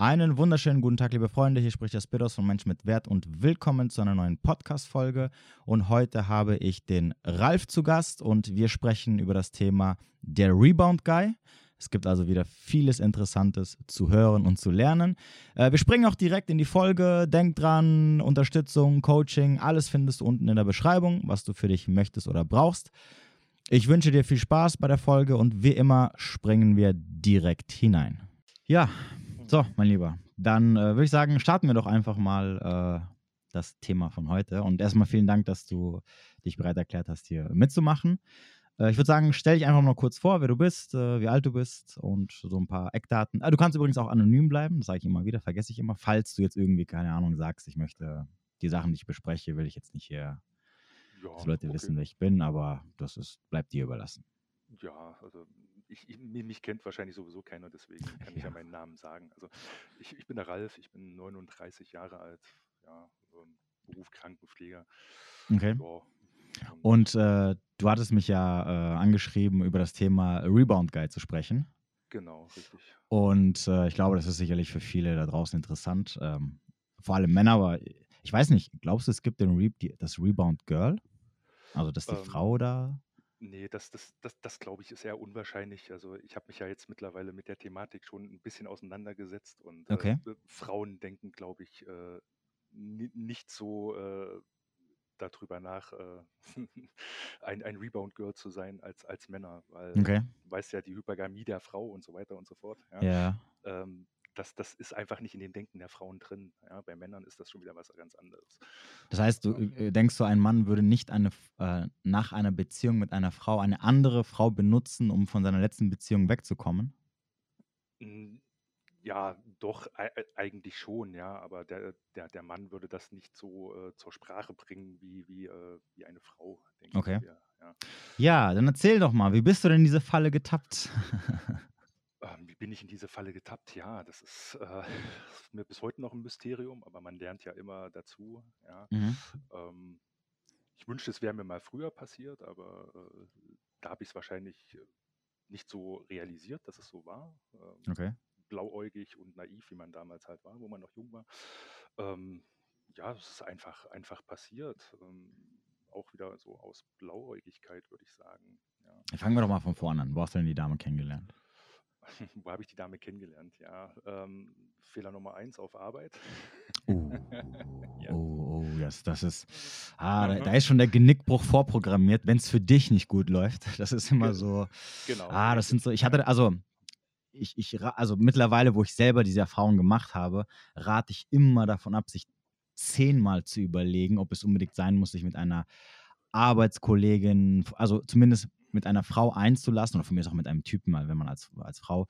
Einen wunderschönen guten Tag, liebe Freunde. Hier spricht der Spiros von Mensch mit Wert und willkommen zu einer neuen Podcast-Folge. Und heute habe ich den Ralf zu Gast und wir sprechen über das Thema der Rebound Guy. Es gibt also wieder vieles Interessantes zu hören und zu lernen. Äh, wir springen auch direkt in die Folge. Denk dran, Unterstützung, Coaching, alles findest du unten in der Beschreibung, was du für dich möchtest oder brauchst. Ich wünsche dir viel Spaß bei der Folge und wie immer springen wir direkt hinein. Ja, so, mein Lieber, dann äh, würde ich sagen, starten wir doch einfach mal äh, das Thema von heute. Und erstmal vielen Dank, dass du dich bereit erklärt hast, hier mitzumachen. Äh, ich würde sagen, stell dich einfach mal kurz vor, wer du bist, äh, wie alt du bist und so ein paar Eckdaten. Ah, du kannst übrigens auch anonym bleiben, das sage ich immer wieder, vergesse ich immer. Falls du jetzt irgendwie, keine Ahnung, sagst, ich möchte die Sachen, die ich bespreche, will ich jetzt nicht hier, ja, dass Leute okay. wissen, wer ich bin, aber das ist, bleibt dir überlassen. Ja, also ich, ich, mich kennt wahrscheinlich sowieso keiner, deswegen kann ich ja meinen Namen sagen. Also ich, ich bin der Ralf, ich bin 39 Jahre alt, ja, Beruf Krankenpfleger. Okay. Ja, und äh, du hattest mich ja äh, angeschrieben, über das Thema Rebound Guide zu sprechen. Genau, richtig. Und äh, ich glaube, das ist sicherlich für viele da draußen interessant. Ähm, vor allem Männer, aber ich weiß nicht, glaubst du, es gibt den Re das Rebound Girl? Also, dass die ähm, Frau da Nee, das das das das glaube ich, ist eher unwahrscheinlich. Also, ich habe mich ja jetzt mittlerweile mit der Thematik schon ein bisschen auseinandergesetzt und, Okay. äh, Frauen denken, glaube ich, äh, nicht so, äh, darüber nach, äh, ein ein Rebound-Girl zu sein als als Männer, weil Okay. du weißt ja, die Hypergamie der Frau und so weiter und so fort, ja. Ja. Ähm das, das ist einfach nicht in dem Denken der Frauen drin. Ja, bei Männern ist das schon wieder was ganz anderes. Das heißt, du äh, denkst du, ein Mann würde nicht eine, äh, nach einer Beziehung mit einer Frau eine andere Frau benutzen, um von seiner letzten Beziehung wegzukommen? Ja, doch, eigentlich schon, ja, aber der, der, der Mann würde das nicht so äh, zur Sprache bringen wie, wie, äh, wie eine Frau, denke okay. ich. Mir, ja. ja, dann erzähl doch mal, wie bist du denn in diese Falle getappt? Ähm, wie bin ich in diese Falle getappt? Ja, das ist, äh, mir bis heute noch ein Mysterium, aber man lernt ja immer dazu. Ja. Mhm. Ähm, ich wünschte, es wäre mir mal früher passiert, aber äh, da habe ich es wahrscheinlich äh, nicht so realisiert, dass es so war. Ähm, okay. Blauäugig und naiv, wie man damals halt war, wo man noch jung war. Ähm, ja, es ist einfach, einfach passiert. Ähm, auch wieder so aus Blauäugigkeit, würde ich sagen. Ja. Fangen wir doch mal von vorne an. Wo hast du denn die Dame kennengelernt? Wo habe ich die Dame kennengelernt? Ja, ähm, Fehler Nummer eins auf Arbeit. Uh, ja. Oh, oh, yes, das ist, ah, da, da, ist schon der Genickbruch vorprogrammiert, wenn es für dich nicht gut läuft. Das ist immer so, genau. Ah, das sind so, ich hatte, also, ich, ich, also mittlerweile, wo ich selber diese Erfahrung gemacht habe, rate ich immer davon ab, sich zehnmal zu überlegen, ob es unbedingt sein muss, sich mit einer Arbeitskollegin, also zumindest mit einer Frau einzulassen oder von mir ist auch mit einem Typen, wenn man als, als Frau,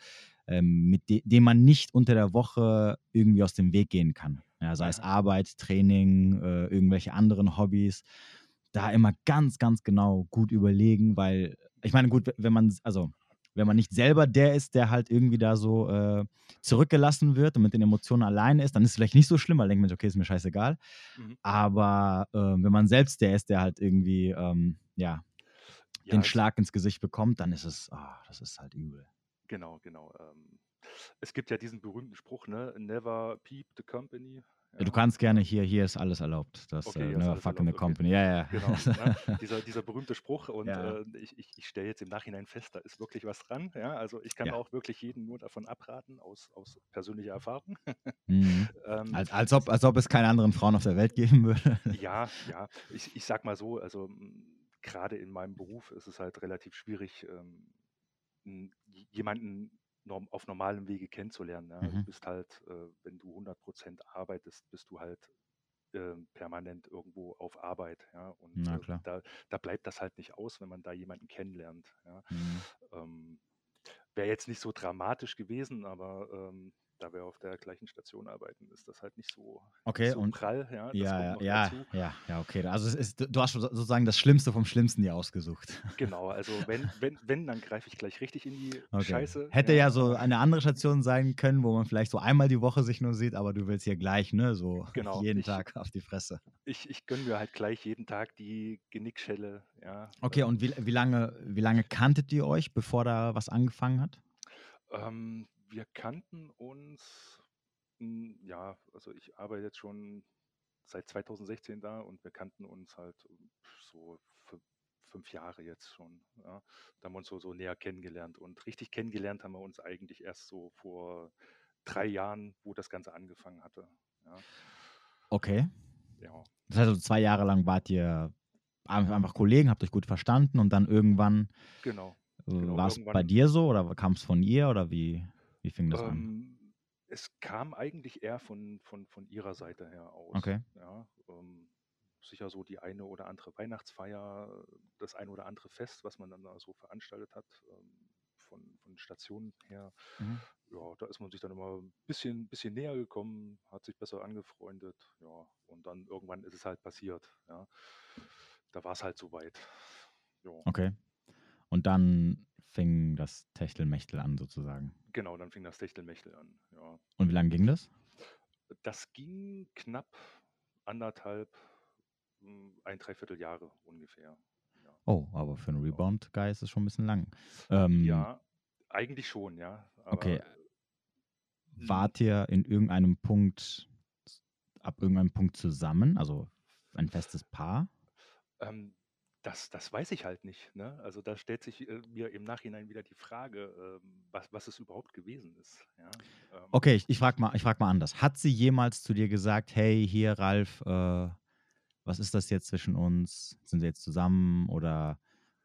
ähm, mit de dem man nicht unter der Woche irgendwie aus dem Weg gehen kann. Ja, sei es Arbeit, Training, äh, irgendwelche anderen Hobbys. Da immer ganz, ganz genau gut überlegen, weil ich meine, gut, wenn man, also wenn man nicht selber der ist, der halt irgendwie da so äh, zurückgelassen wird und mit den Emotionen alleine ist, dann ist es vielleicht nicht so schlimm, weil denkt man, okay, ist mir scheißegal. Mhm. Aber äh, wenn man selbst der ist, der halt irgendwie, ähm, ja, ja, den Schlag ins Gesicht bekommt, dann ist es, oh, das ist halt übel. Genau, genau. Ähm, es gibt ja diesen berühmten Spruch, ne? Never peep the company. Ja. Du kannst gerne hier, hier ist alles erlaubt. Das okay, äh, Never fuck in the company. Ja, ja. Genau, ne? dieser, dieser berühmte Spruch und ja. äh, ich, ich, ich stelle jetzt im Nachhinein fest, da ist wirklich was dran. Ja, also ich kann ja. auch wirklich jeden nur davon abraten, aus, aus persönlicher Erfahrung. Mhm. ähm, als, als, ob, als ob es keine anderen Frauen auf der Welt geben würde. ja, ja. Ich, ich sag mal so, also gerade in meinem Beruf ist es halt relativ schwierig, ähm, jemanden norm auf normalem Wege kennenzulernen. Ja. Mhm. Du bist halt, äh, wenn du 100 Prozent arbeitest, bist du halt äh, permanent irgendwo auf Arbeit. Ja. Und äh, da, da, bleibt das halt nicht aus, wenn man da jemanden kennenlernt. Ja. Mhm. Ähm, Wäre jetzt nicht so dramatisch gewesen, aber ähm, da wir auf der gleichen Station arbeiten, ist das halt nicht so, okay, so und, prall. Ja, ja, ja, ja, ja, okay. Also ist, du hast sozusagen das Schlimmste vom Schlimmsten dir ausgesucht. Genau, also wenn, wenn, wenn dann greife ich gleich richtig in die okay. Scheiße. Hätte ja. ja. so eine andere Station sein können, wo man vielleicht so einmal die Woche sich nur sieht, aber du willst hier gleich, ne, so genau, jeden ich, Tag auf die Fresse. Ich, ich gönne mir halt gleich jeden Tag die Genickschelle, ja. Okay, und wie, wie, lange, wie lange kanntet ihr euch, bevor da was angefangen hat? Ähm, wir kannten uns Hm, ja, also ich arbeite jetzt schon seit 2016 da und wir kannten uns halt so fünf Jahre jetzt schon. Ja. Da haben wir uns so, so näher kennengelernt. Und richtig kennengelernt haben wir uns eigentlich erst so vor drei Jahren, wo das Ganze angefangen hatte. Ja. Okay. Ja. Das heißt, also zwei Jahre lang wart ihr einfach Kollegen, habt euch gut verstanden und dann irgendwann. Genau. Äh, genau war es bei dir so oder kam es von ihr oder wie, wie fing das ähm, an? Es kam eigentlich eher von, von, von ihrer Seite her aus. Okay. Ja, ähm, sicher so die eine oder andere Weihnachtsfeier, das eine oder andere Fest, was man dann da so veranstaltet hat, ähm, von, von Stationen her. Mhm. Ja, da ist man sich dann immer ein bisschen, bisschen näher gekommen, hat sich besser angefreundet, ja, und dann irgendwann ist es halt passiert, ja. Da war es halt soweit. Ja. Okay. Und dann fing das Techtelmechtel an, sozusagen. Genau, dann fing das Techtelmechtel an, ja. Und wie lange ging das? Das ging knapp anderthalb, ein Dreivierteljahre ungefähr. Ja. Oh, aber für einen Rebound-Guy ist es schon ein bisschen lang. Ähm, ja, eigentlich schon, ja. okay. Wart ihr in irgendeinem Punkt, ab irgendeinem Punkt zusammen, also ein festes Paar? Ähm, das, das weiß ich halt nicht. Ne? Also da stellt sich äh, mir im Nachhinein wieder die Frage, äh, was, was es überhaupt gewesen ist. Ja? Ähm, okay, ich, ich frage mal, frag mal anders. Hat sie jemals zu dir gesagt, hey, hier Ralf, äh, was ist das jetzt zwischen uns? Sind wir jetzt zusammen oder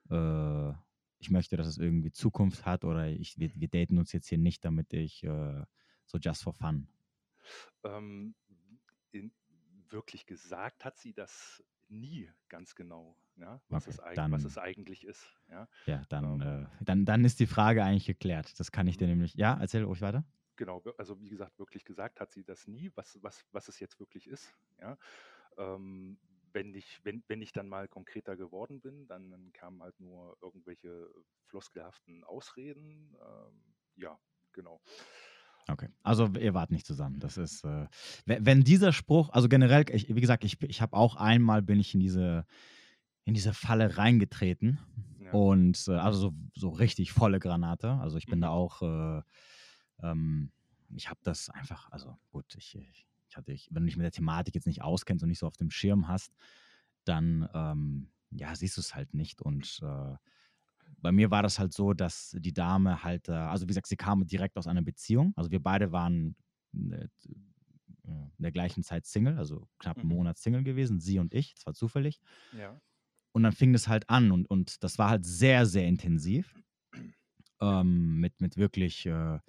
äh, ich möchte, dass es irgendwie Zukunft hat oder ich, wir, wir daten uns jetzt hier nicht, damit ich äh, so just for fun? Ähm, in, wirklich gesagt hat sie das nie ganz genau, ja, was, okay, es, dann, was es eigentlich ist. Ja, ja dann, ähm, äh, dann, dann ist die Frage eigentlich geklärt. Das kann ich dir mhm. nämlich. Ja, erzähl ruhig weiter. Genau, also wie gesagt, wirklich gesagt hat sie das nie, was, was, was es jetzt wirklich ist. Ja. Ähm, wenn ich, wenn, wenn ich dann mal konkreter geworden bin, dann, dann kamen halt nur irgendwelche floskelhaften Ausreden. Ähm, ja, genau. Okay, also ihr wart nicht zusammen. Das ist, äh, wenn dieser Spruch, also generell, ich, wie gesagt, ich, ich habe auch einmal bin ich in diese, in diese Falle reingetreten ja. und äh, also so, so richtig volle Granate. Also ich bin mhm. da auch, äh, ähm, ich habe das einfach, also gut, ich, ich hatte, ich, wenn du dich mit der Thematik jetzt nicht auskennst und nicht so auf dem Schirm hast, dann ähm, ja, siehst du es halt nicht. Und äh, bei mir war das halt so, dass die Dame halt, äh, also wie gesagt, sie kam direkt aus einer Beziehung. Also wir beide waren äh, in der gleichen Zeit Single, also knapp einen mhm. Monat Single gewesen, sie und ich, zwar zufällig. Ja. Und dann fing das halt an und, und das war halt sehr, sehr intensiv. Ähm, mit, mit wirklich äh,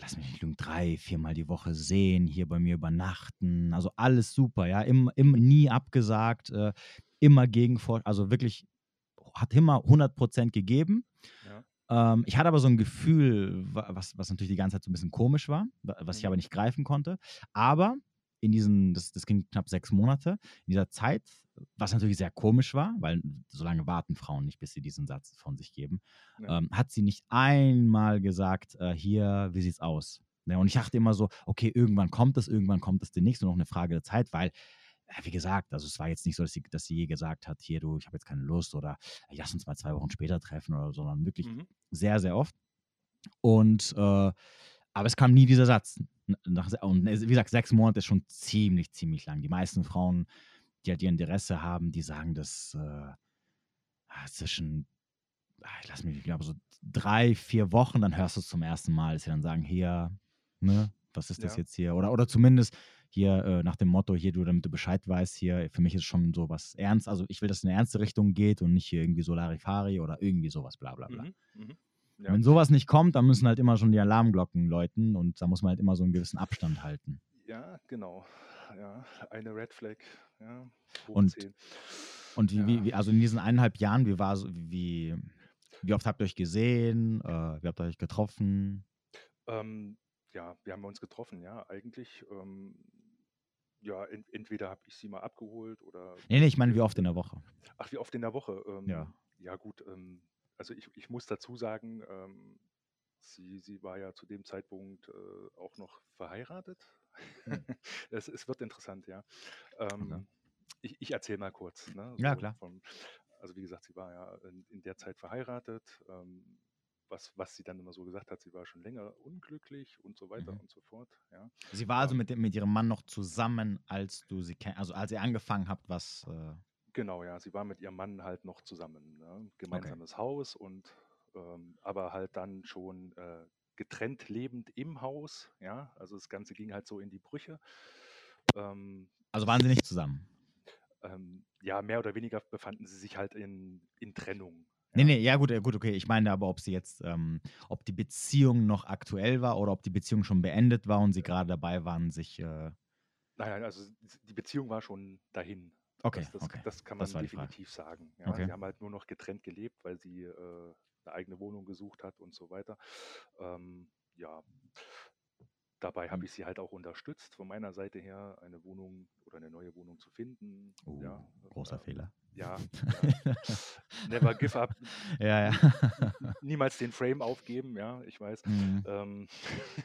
lass mich nicht lügen, drei, viermal die Woche sehen, hier bei mir übernachten. Also alles super, ja. Im, im, nie abgesagt, äh, immer gegen, also wirklich hat immer 100% gegeben. Ja. Ähm, ich hatte aber so ein Gefühl, was, was natürlich die ganze Zeit so ein bisschen komisch war, was ich mhm. aber nicht greifen konnte. Aber in diesen, das, das ging knapp sechs Monate, in dieser Zeit, was natürlich sehr komisch war, weil so lange warten Frauen nicht, bis sie diesen Satz von sich geben, ja. ähm, hat sie nicht einmal gesagt, äh, hier, wie sieht's aus? Ja, und ich dachte immer so, okay, irgendwann kommt es, irgendwann kommt es demnächst, nur noch eine Frage der Zeit, weil wie gesagt, also es war jetzt nicht so, dass sie, dass sie je gesagt hat, hier du, ich habe jetzt keine Lust oder lass uns mal zwei Wochen später treffen oder so, sondern wirklich mhm. sehr, sehr oft. Und äh, aber es kam nie dieser Satz. Nach, und wie gesagt, sechs Monate ist schon ziemlich, ziemlich lang. Die meisten Frauen, die halt ihr Interesse haben, die sagen das äh, ah, zwischen, ah, ich lass mich, ich glaube, so drei, vier Wochen, dann hörst du es zum ersten Mal, dass sie dann sagen, hier, ne, was ist das ja. jetzt hier? Oder, oder zumindest hier äh, nach dem Motto, hier, du, damit du Bescheid weißt, hier, für mich ist schon so was ernst. Also ich will, dass es in eine ernste Richtung geht und nicht hier irgendwie Solarifari oder irgendwie sowas, bla bla bla. Mhm, mh. Ja. Wenn sowas nicht kommt, dann müssen halt immer schon die Alarmglocken läuten und da muss man halt immer so einen gewissen Abstand halten. Ja, genau. Ja, eine Red Flag. Ja, und und wie, ja. wie, also in diesen eineinhalb Jahren, wie war wie, wie oft habt ihr euch gesehen? Äh, wie habt ihr euch getroffen? Ähm, ja, wir haben uns getroffen, ja, eigentlich. Ähm, ja, ent, entweder habe ich sie mal abgeholt oder. Nee, nee, ich meine, wie oft in der Woche? Ach, wie oft in der Woche? Ähm, ja. Ja, gut. Ähm, also ich, ich muss dazu sagen, ähm, sie, sie war ja zu dem Zeitpunkt äh, auch noch verheiratet. Hm. es, es, wird interessant, ja. Ähm, okay. Ich, ich erzähle mal kurz. Ne, so ja, klar. Von, also wie gesagt, sie war ja in, in der Zeit verheiratet. Ähm, was, was sie dann immer so gesagt hat, sie war schon länger unglücklich und so weiter Mhm. und so fort. Ja. Sie war also Ähm, mit, dem- mit ihrem Mann noch zusammen, als du sie kennst, also als ihr angefangen habt, was. Äh, Genau, ja, sie war mit ihrem Mann halt noch zusammen. Ne? Gemeinsames Haus und ähm, aber halt dann schon äh, getrennt lebend im Haus. Ja, also das Ganze ging halt so in die Brüche. Ähm, also waren sie nicht zusammen? ähm, ja, mehr oder weniger befanden sie sich halt in, in Trennung. Nee, nee, ja gut, äh, gut, okay. Ich meine aber, ob sie jetzt, ähm, ob die Beziehung noch aktuell war oder ob die Beziehung schon beendet war und sie gerade dabei waren, sich. Äh, Nein, nein, also die Beziehung war schon dahin. okay, Das, das, okay. das kann man Das definitiv sagen. Ja, Okay. Sie haben halt nur noch getrennt gelebt, weil sie äh, eine eigene Wohnung gesucht hat und so weiter. Ähm, ja, dabei habe Hm. ich sie halt auch unterstützt, von meiner Seite her eine Wohnung oder eine neue Wohnung zu finden. Oh, ja, großer äh, Fehler. Ja, ja. never give up. ja, ja. Niemals den Frame aufgeben, ja, ich weiß. Mhm. Ähm,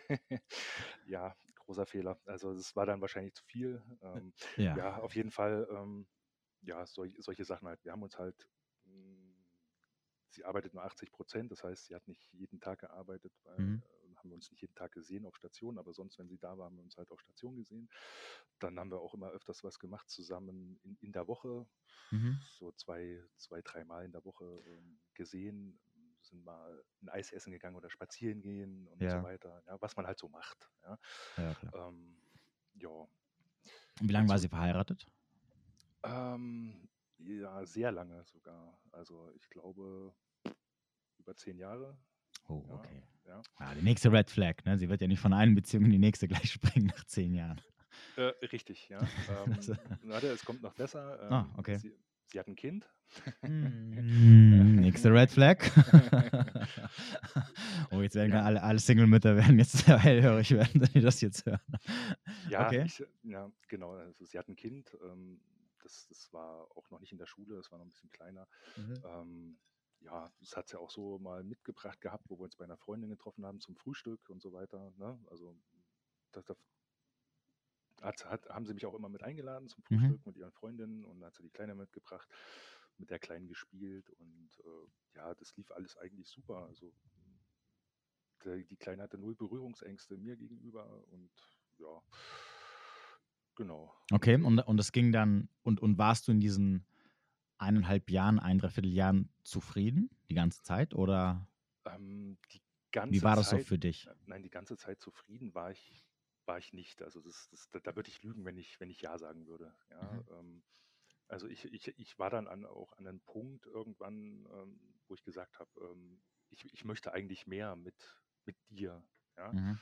ja, großer Fehler. Also es war dann wahrscheinlich zu viel. Ähm, ja. ja, auf jeden Fall, ähm, ja, sol solche Sachen halt. Wir haben uns halt, mh, sie arbeitet nur 80 Prozent, das heißt, sie hat nicht jeden Tag gearbeitet, weil Mhm. Haben wir uns nicht jeden Tag gesehen auf Station, aber sonst, wenn sie da war, haben wir uns halt auf Station gesehen. Dann haben wir auch immer öfters was gemacht zusammen in, in der Woche, Mhm. so zwei, zwei, dreimal in der Woche ähm, gesehen, sind mal ein Eis essen gegangen oder spazieren gehen und Ja. so weiter, ja, was man halt so macht. Ja, ja, klar. ähm. Und wie lange war Also- sie verheiratet? Ähm, ja, sehr lange sogar. Also ich glaube über zehn Jahre. Oh, okay. Ja. Ja, die nächste Red Flag, ne? Sie wird ja nicht von einer Beziehung in die nächste gleich springen nach zehn Jahren. Äh, richtig, ja. Ähm, Also- warte, es kommt noch besser. Ähm, Ah, okay. Sie, sie hat ein Kind. Mm, Nächste Red Flag. oh, jetzt werden Ja. alle, alle Single-Mütter werden jetzt sehr hellhörig werden, wenn die das jetzt hören. Ja, Okay. ich, ja genau. Also sie hat ein Kind. Ähm, das, das war auch noch nicht in der Schule, das war noch ein bisschen kleiner. Ähm, ja, das hat sie auch so mal mitgebracht gehabt, wo wir uns bei einer Freundin getroffen haben zum Frühstück und so weiter. Ne? Also das, das hat, hat, haben sie mich auch immer mit eingeladen zum Mhm. Frühstück mit ihren Freundinnen und hat sie die Kleine mitgebracht, mit der Kleinen gespielt und äh, ja, das lief alles eigentlich super. Also der, die Kleine hatte null Berührungsängste mir gegenüber und ja, genau. Okay, und, und das ging dann, und, und warst du in diesen eineinhalb Jahren, ein Dreivierteljahren zufrieden die ganze Zeit? Oder Ähm, wie war das so Zeit, für dich? Äh, Nein, die ganze Zeit zufrieden war ich, war ich nicht. Also das, das, da, da würde ich lügen, wenn ich, wenn ich Ja sagen würde. Ja, Mhm. ähm, also ich, ich, ich war dann an, auch an einem Punkt irgendwann, ähm, wo ich gesagt habe, ähm, ich, ich möchte eigentlich mehr mit, mit dir. Ja? Mhm.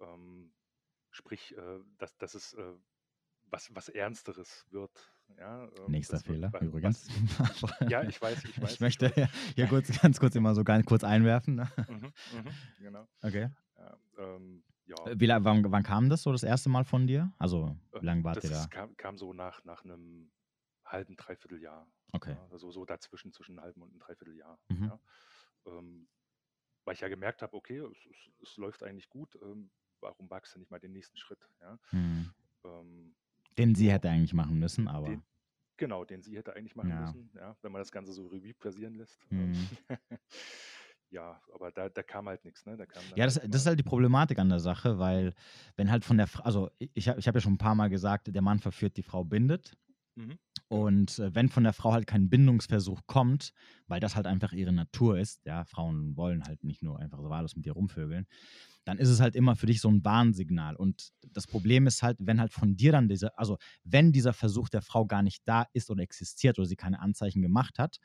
Ähm, sprich, äh, dass, dass es äh, was, was Ernsteres wird. Ja? Ähm, Nächster wird Fehler, wa- übrigens. Ja, ich weiß, ich weiß. Ich möchte weiß. hier kurz, ganz kurz immer so ganz kurz einwerfen. Ne? Mhm, mhm, genau. Okay. Ja, ähm, ja. Wie, lang- wann, wann kam das so das erste Mal von dir? Also, wie lange wart ihr da? kam, kam so nach, nach einem halben, dreiviertel Jahr. Okay. Ja, also so dazwischen, zwischen einem halben und einem Dreivierteljahr. Mhm. Ja. Ähm, weil ich ja gemerkt habe, okay, es, es, es läuft eigentlich gut, ähm, warum wagst du nicht mal den nächsten Schritt? Ja? Hm. Ähm, Den sie hätte eigentlich machen müssen, aber. den, genau, den sie hätte eigentlich machen Ja. müssen, ja, wenn man das Ganze so Revue passieren lässt. Mhm. Ähm, ja, aber da, da kam halt nichts. Ne? Da kam Ja, das, halt das ist halt die Problematik an der Sache, weil wenn halt von der Frau, also ich, ich habe ja schon ein paar Mal gesagt, der Mann verführt, die Frau bindet. Mhm. Und äh, wenn von der Frau halt kein Bindungsversuch kommt, weil das halt einfach ihre Natur ist, ja, Frauen wollen halt nicht nur einfach so wahllos mit dir rumvögeln, dann ist es halt immer für dich so ein Warnsignal. Und das Problem ist halt, wenn halt von dir dann dieser, also wenn dieser Versuch der Frau gar nicht da ist oder existiert oder sie keine Anzeichen gemacht hat,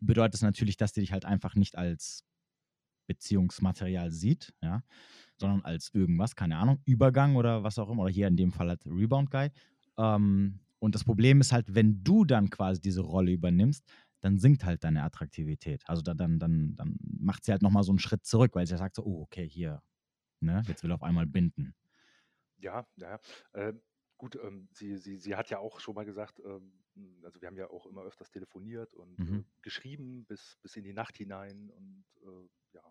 bedeutet das natürlich, dass die dich halt einfach nicht als Beziehungsmaterial sieht, ja, sondern als irgendwas, keine Ahnung, Übergang oder was auch immer, oder hier in dem Fall halt Rebound Guy. Ähm, und das Problem ist halt, wenn du dann quasi diese Rolle übernimmst, dann sinkt halt deine Attraktivität. Also da, dann, dann, dann macht sie halt nochmal so einen Schritt zurück, weil sie sagt so, oh, okay, hier, ne, jetzt will er auf einmal binden. Ja, ja. Äh, gut, ähm, sie, sie, sie hat ja auch schon mal gesagt, ähm, also wir haben ja auch immer öfters telefoniert und Mhm. äh, geschrieben bis, bis in die Nacht hinein und äh, ja.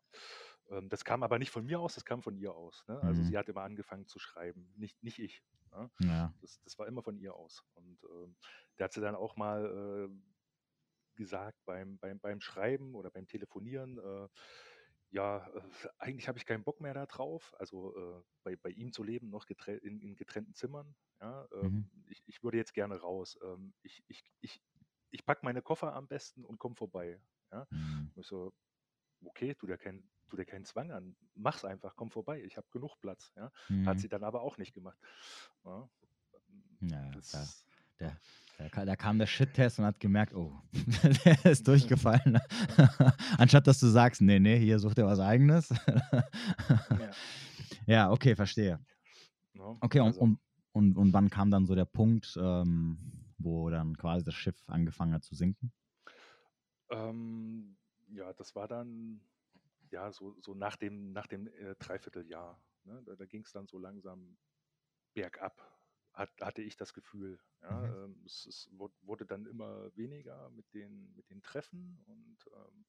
Ähm, das kam aber nicht von mir aus, das kam von ihr aus. Ne? Also Mhm. sie hat immer angefangen zu schreiben, nicht, nicht ich. Ne? Ja. Das, das war immer von ihr aus. Und ähm, da hat sie dann auch mal äh, gesagt beim, beim, beim Schreiben oder beim Telefonieren, äh, ja, äh, eigentlich habe ich keinen Bock mehr darauf, also äh, bei, bei ihm zu leben, noch getren in, in, getrennten Zimmern. Ja, ähm, mhm. ich, ich würde jetzt gerne raus. Ähm, ich ich, ich, ich packe meine Koffer am besten und komme vorbei. Ja? Mhm. Ich so, okay, tu dir, kein, tu dir keinen Zwang an, mach's einfach, komm vorbei, ich habe genug Platz. Ja? Mhm. Hat sie dann aber auch nicht gemacht. Ja, ja das, der, da, da kam der Shit-Test und hat gemerkt, oh, der ist durchgefallen. Anstatt dass du sagst, nee, nee, hier sucht er was Eigenes. ja. ja. okay, verstehe. Okay, und, also. und, und, und wann kam dann so der Punkt, ähm, wo dann quasi das Schiff angefangen hat zu sinken? Ähm, ja, das war dann ja so, so nach dem, nach dem äh, Dreivierteljahr. Ne? Da, da ging es dann so langsam bergab hat, hatte ich das Gefühl. Ja, mhm. ähm, es, es, wurde dann immer weniger mit den, mit den Treffen und ähm,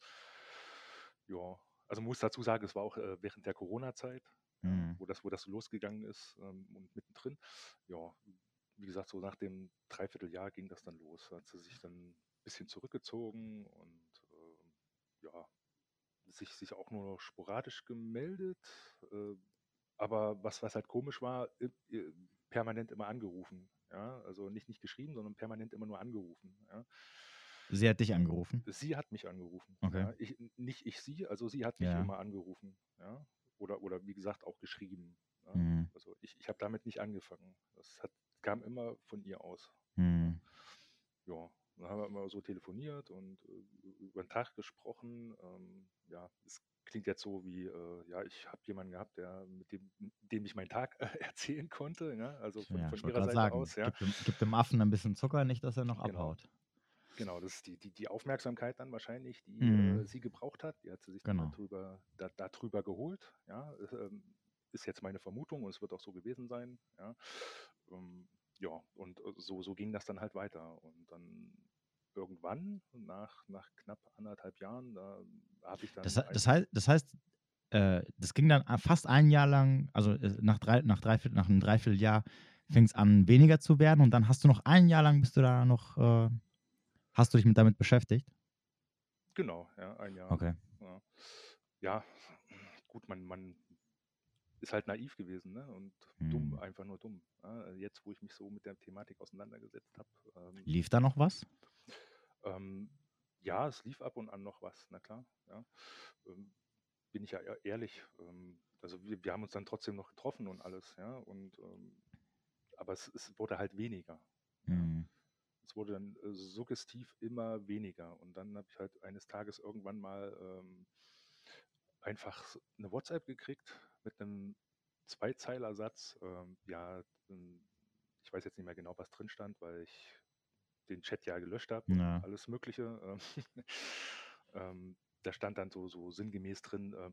ja, also muss dazu sagen, es war auch äh, während der Corona-Zeit, mhm. wo, das, wo das so losgegangen ist ähm, und mittendrin. Ja, wie gesagt, so nach dem Dreivierteljahr ging das dann los. Hat sie sich dann ein bisschen zurückgezogen und äh, ja, sich, sich auch nur noch sporadisch gemeldet. Äh, aber was, was halt komisch war, permanent immer angerufen. Ja? Also nicht, nicht geschrieben, sondern permanent immer nur angerufen. Ja? Sie hat dich angerufen? Sie hat mich angerufen. Okay. Ja? Ich, nicht ich sie, also sie hat mich ja. immer angerufen. Ja? Oder, oder wie gesagt auch geschrieben. Ja? Mhm. Also ich, ich habe damit nicht angefangen. Das hat, kam immer von ihr aus. Mhm. Ja, dann haben wir immer so telefoniert und äh, über den Tag gesprochen. Ähm, ja, es klingt jetzt so wie, äh, ja, ich habe jemanden gehabt, der, mit dem, dem ich meinen Tag äh, erzählen konnte. Ja? Also von, ja, von ihrer Seite sagen, aus. Ja. Gibt, dem, gibt, dem, Affen ein bisschen Zucker, nicht, dass er noch genau. abhaut. Genau, das ist die, die, die Aufmerksamkeit dann wahrscheinlich, die mhm. äh, sie gebraucht hat. Die hat sie sich genau. darüber, da, darüber geholt. Ja, ähm, ist jetzt meine Vermutung und es wird auch so gewesen sein. Ja, ähm, ja und äh, so, so ging das dann halt weiter. Und dann irgendwann, nach, nach knapp anderthalb Jahren, da habe ich dann. Das, das, heißt, das heißt, äh, das ging dann fast ein Jahr lang, also äh, nach, drei, nach, dreiviertel, nach einem Dreivierteljahr fing es an, weniger zu werden und dann hast du noch ein Jahr lang, bist du da noch, äh, hast du dich mit damit beschäftigt? Genau, ja, ein Jahr. Okay. Ja, ja gut, man, man ist halt naiv gewesen ne? und hm. dumm, einfach nur dumm. Ja, jetzt, wo ich mich so mit der Thematik auseinandergesetzt habe. Ähm, Lief da noch was? Ähm, ja, es lief ab und an noch was, na klar. Ja. Ähm, bin ich ja ehrlich. Ähm, also wir, wir, haben uns dann trotzdem noch getroffen und alles, ja. Und ähm, aber es, es, wurde halt weniger. Mhm. Es wurde dann äh, suggestiv immer weniger. Und dann habe ich halt eines Tages irgendwann mal ähm, einfach eine WhatsApp gekriegt mit einem Zweizeilersatz. Ähm, ja, ich weiß jetzt nicht mehr genau, was drin stand, weil ich den Chat ja gelöscht habe, ja. alles Mögliche. Ähm, ähm, da stand dann so, so sinngemäß drin, äh,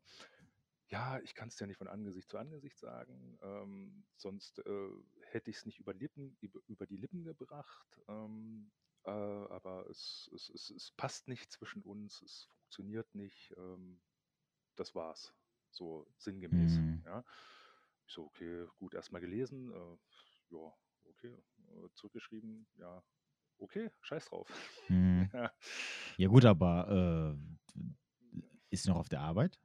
ja, ich kann es ja nicht von Angesicht zu Angesicht sagen, ähm, sonst äh, hätte ich es nicht über, Lippen, über, über, die Lippen gebracht, ähm, äh, aber es, es, es, es, passt nicht zwischen uns, es funktioniert nicht, ähm, das war's, so sinngemäß. Mhm. Ja. Ich so, okay, gut, erstmal gelesen, äh, ja, okay, äh, zurückgeschrieben, ja, okay, scheiß drauf. Hm. Ja. ja. gut, aber äh, ist noch auf der Arbeit?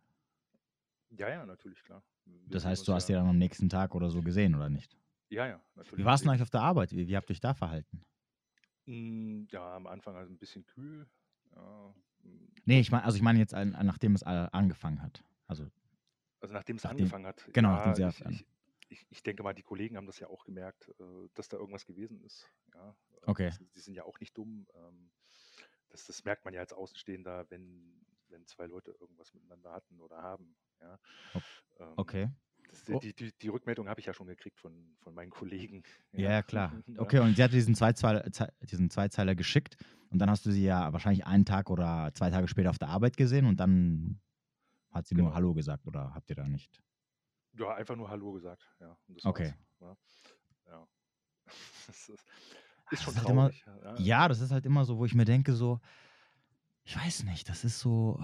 Ja, ja, natürlich, klar. Wir das heißt, du hast ja dann am nächsten Tag oder so gesehen, oder nicht? Ja, ja, natürlich. Wie war es denn eigentlich auf der Arbeit? Wie, wie habt ihr euch da verhalten? Hm, ja, am Anfang also ein bisschen kühl. Ja. Hm. Nee, ich meine, also ich meine jetzt, nachdem es angefangen hat. Also, also nachdem es nachdem, angefangen hat. Genau, ja, nachdem sie ich, ich, ich, ich, denke mal, die Kollegen haben das ja auch gemerkt, äh, dass da irgendwas gewesen ist. Ja, äh, okay. Die sind ja auch nicht dumm. Ähm, das, das merkt man ja als Außenstehender, wenn, wenn zwei Leute irgendwas miteinander hatten oder haben. Ja. Ähm, okay. Das, die, die, die, Rückmeldung habe ich ja schon gekriegt von, von meinen Kollegen. Ja, ja klar. Okay, und sie hat diesen Zweizeiler, diesen Zweizeiler geschickt und dann hast du sie ja wahrscheinlich einen Tag oder zwei Tage später auf der Arbeit gesehen und dann hat sie genau. nur Hallo gesagt oder habt ihr da nicht? Ja, einfach nur Hallo gesagt, ja. okay. Ja. ja. das ist, ist schon das ist traurig. Halt immer, ja. ja, das ist halt immer so, wo ich mir denke, so, ich weiß nicht, das ist so.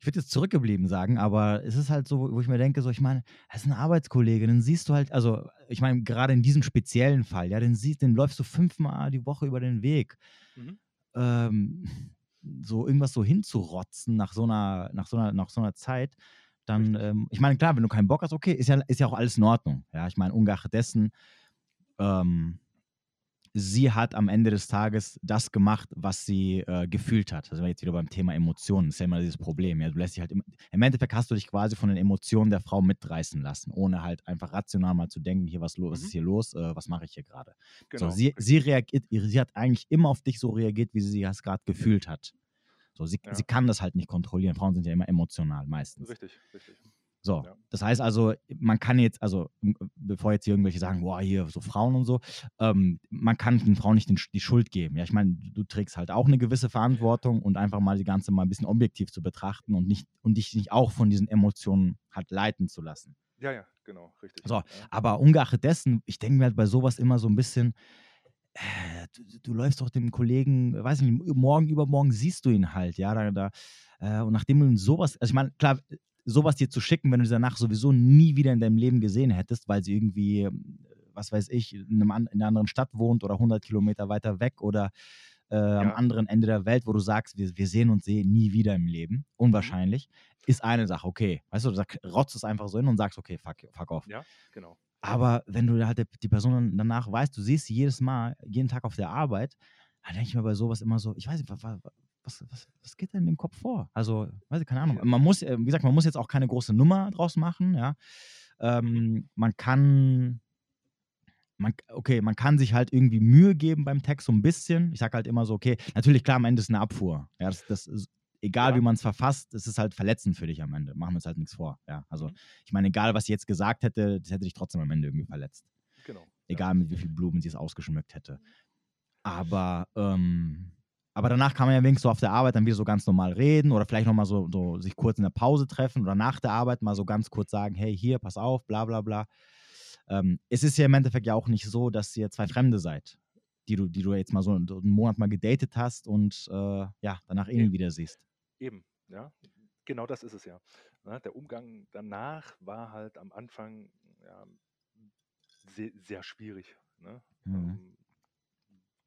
Ich würde jetzt zurückgeblieben sagen, aber es ist halt so, wo ich mir denke, so, ich meine, das ist eine Arbeitskollege, den siehst du halt, also ich meine, gerade in diesem speziellen Fall, ja, den siehst, den läufst du fünfmal die Woche über den Weg. Mhm. Ähm, so irgendwas so hinzurotzen nach so einer, nach so einer, nach so einer Zeit, dann, ähm, ich meine, klar, wenn du keinen Bock hast, okay, ist ja, ist ja auch alles in Ordnung. Ja, ich meine, ungeachtet dessen, ähm, sie hat am Ende des Tages das gemacht, was sie äh, gefühlt hat. Also jetzt wieder beim Thema Emotionen, das ist ja immer dieses Problem. Ja, du lässt dich halt im, im, Endeffekt hast du dich quasi von den Emotionen der Frau mitreißen lassen, ohne halt einfach rational mal zu denken, hier was, los, mhm. was ist hier los, äh, was mache ich hier gerade. Genau. So, sie, sie reagiert, sie hat eigentlich immer auf dich so reagiert, wie sie es gerade gefühlt hat. So, sie, ja. sie kann das halt nicht kontrollieren. Frauen sind ja immer emotional meistens. Richtig, richtig. So, ja. das heißt also, man kann jetzt, also bevor jetzt hier irgendwelche sagen, boah, hier so Frauen und so, ähm, man kann den Frauen nicht den, die Schuld geben. Ja, ich meine, du trägst halt auch eine gewisse Verantwortung und einfach mal die ganze mal ein bisschen objektiv zu betrachten und nicht und dich nicht auch von diesen Emotionen halt leiten zu lassen. Ja, ja, genau, richtig. So, ja. aber ungeachtet dessen, ich denke mir halt bei sowas immer so ein bisschen, äh, du, du, läufst doch dem Kollegen, weiß nicht, morgen, übermorgen siehst du ihn halt, ja, da, da äh, und nachdem du sowas, also ich meine, klar, sowas dir zu schicken, wenn du danach sowieso nie wieder in deinem Leben gesehen hättest, weil sie irgendwie, was weiß ich, in, einem, in einer anderen Stadt wohnt oder 100 Kilometer weiter weg oder äh, ja. am anderen Ende der Welt, wo du sagst, wir, wir sehen uns eh nie wieder im Leben, unwahrscheinlich, mhm. ist eine Sache, okay. Weißt du, du sag, rotzt es einfach so hin und sagst, okay, fuck, fuck off. Ja, genau. Aber wenn du halt die Person danach weißt, du siehst sie jedes Mal, jeden Tag auf der Arbeit, dann denke ich mir bei sowas immer so, ich weiß nicht, was, was, was, geht denn in dem Kopf vor? Also, weiß ich, keine Ahnung. Man muss, äh, wie gesagt, man muss jetzt auch keine große Nummer draus machen, ja. Ähm, man kann, man, okay, man kann sich halt irgendwie Mühe geben beim Text so ein bisschen. Ich sage halt immer so, okay, natürlich, klar, am Ende ist eine Abfuhr. Ja, das, das ist, egal ja. wie man es verfasst, es ist halt verletzend für dich am Ende. Machen wir uns halt nichts vor. Ja, also mhm. ich meine, egal was sie jetzt gesagt hätte, das hätte dich trotzdem am Ende irgendwie verletzt. Genau. Egal mit wie viel Blumen sie es ausgeschmückt hätte. Aber ähm, aber danach kann man ja wenigstens so auf der Arbeit dann wieder so ganz normal reden oder vielleicht nochmal so, so sich kurz in der Pause treffen oder nach der Arbeit mal so ganz kurz sagen, hey, hier, pass auf, bla bla bla. Ähm, es ist ja im Endeffekt ja auch nicht so, dass ihr zwei Fremde seid, die du, die du jetzt mal so einen, Monat mal gedatet hast und äh, ja, danach eh nie wieder siehst. Eben, ja. Genau das ist es ja. Ne, der Umgang danach war halt am Anfang ja, sehr, sehr schwierig. Ne? Mhm. Ähm,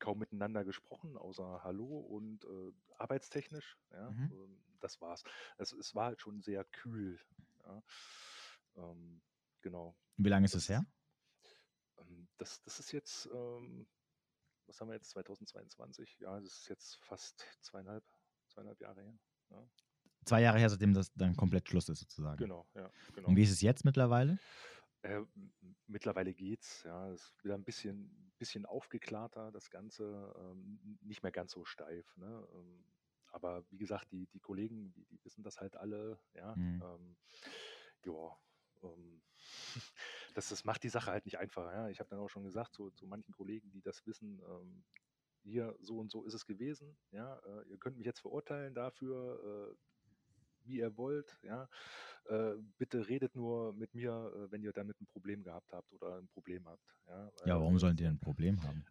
kaum miteinander gesprochen, außer Hallo und äh, arbeitstechnisch. Ja, mhm. Ähm, das war's. Es, es war halt schon sehr kühl. Ja. Ähm, genau. Wie lange ist es her? Ähm, das, das ist jetzt, ähm, was haben wir jetzt, 2022? Ja, das ist jetzt fast zweieinhalb, zweieinhalb Jahre her. Ja. Zwei Jahre her, seitdem das dann komplett Schluss ist, sozusagen. Genau, ja. Genau. Und wie ist es jetzt mittlerweile? Äh, mittlerweile geht's, ja. Es ist wieder ein bisschen, bisschen aufgeklärter, das Ganze, ähm, nicht mehr ganz so steif. Ne? Ähm, aber wie gesagt, die, die Kollegen, die, die wissen das halt alle, ja. Mhm. Ähm, ja, ähm, das, das macht die Sache halt nicht einfach. Ja? Ich habe dann auch schon gesagt zu, zu manchen Kollegen, die das wissen, ähm, hier so und so ist es gewesen. Ja, äh, ihr könnt mich jetzt verurteilen dafür, äh, wie ihr wollt. Ja, äh, bitte redet nur mit mir, äh, wenn ihr damit ein Problem gehabt habt oder ein Problem habt. Ja, ja warum sollen die ein Problem haben?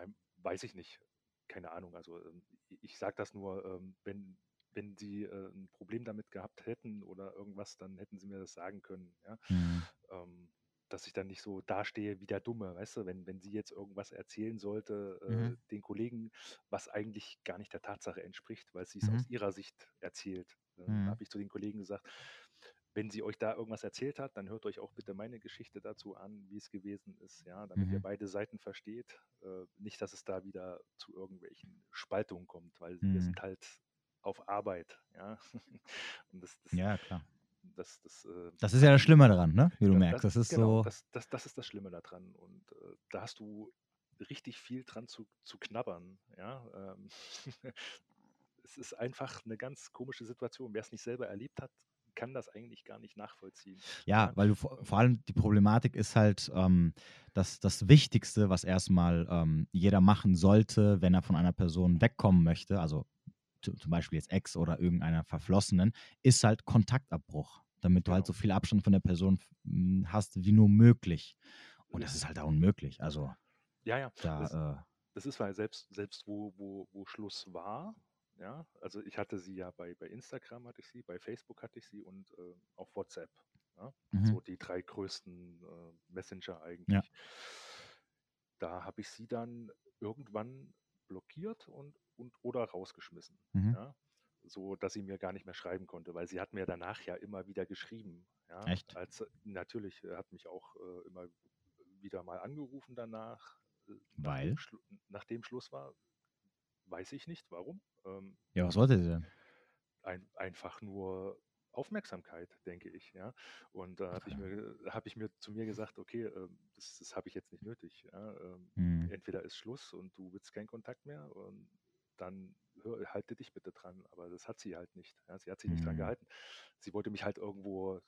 Nein, weiß ich nicht. Keine Ahnung. Also ähm, ich sage das nur, ähm, wenn, wenn sie äh, ein Problem damit gehabt hätten oder irgendwas, dann hätten sie mir das sagen können. Ja? Mhm. Ähm, dass ich dann nicht so dastehe wie der Dumme, weißt du, wenn, wenn sie jetzt irgendwas erzählen sollte, äh, mhm. den Kollegen, was eigentlich gar nicht der Tatsache entspricht, weil sie es mhm. aus ihrer Sicht erzählt. Dann mhm. habe ich zu den Kollegen gesagt, wenn sie euch da irgendwas erzählt hat, dann hört euch auch bitte meine Geschichte dazu an, wie es gewesen ist, ja, damit ihr mhm. beide Seiten versteht. Äh, nicht, dass es da wieder zu irgendwelchen Spaltungen kommt, weil wir mhm. sind halt auf Arbeit, ja. das, das, ja, klar das, das, äh, das ist ja das Schlimme daran, ne? wie du merkst. Das, ist genau, so. Das, das, das ist das Schlimme daran. Und äh, da hast du richtig viel dran zu, zu knabbern. Ja? Ähm, es ist einfach eine ganz komische Situation. Wer es nicht selber erlebt hat, kann das eigentlich gar nicht nachvollziehen. Ja, ja. weil du vor, vor, allem die Problematik ist halt, ähm, dass das Wichtigste, was erstmal ähm, jeder machen sollte, wenn er von einer Person wegkommen möchte, also zum Beispiel jetzt Ex oder irgendeiner Verflossenen, ist halt Kontaktabbruch, damit du halt genau. halt so viel Abstand von der Person hm, hast wie nur möglich. Und das ist halt auch unmöglich. Also, ja, ja. Da, das, äh, das ist weil selbst, selbst wo, wo, wo Schluss war, ja, also ich hatte sie ja bei, bei Instagram hatte ich sie, bei Facebook hatte ich sie und äh, auf WhatsApp. Ja? Mhm. So die drei größten äh, Messenger eigentlich. Ja. Da habe ich sie dann irgendwann blockiert und, und oder rausgeschmissen. Mhm. Ja? So dass sie mir gar nicht mehr schreiben konnte, weil sie hat mir danach ja immer wieder geschrieben. Ja? Echt? Als, natürlich hat mich auch äh, immer wieder mal angerufen danach. Äh, weil? Nachdem, Schluss war, weiß ich nicht, warum. Ähm, ja, was wollte sie denn? Ein, einfach nur Aufmerksamkeit, denke ich. Ja? Und da habe ich, mir, hab ich mir zu mir gesagt, okay, äh, das, das habe ich jetzt nicht nötig. Ja? Ähm, mhm. Entweder ist Schluss und du willst keinen Kontakt mehr und dann hör, halte dich bitte dran. Aber das hat sie halt nicht. Ja? Sie hat sich mhm. nicht dran mhm. gehalten. Sie wollte mich halt irgendwo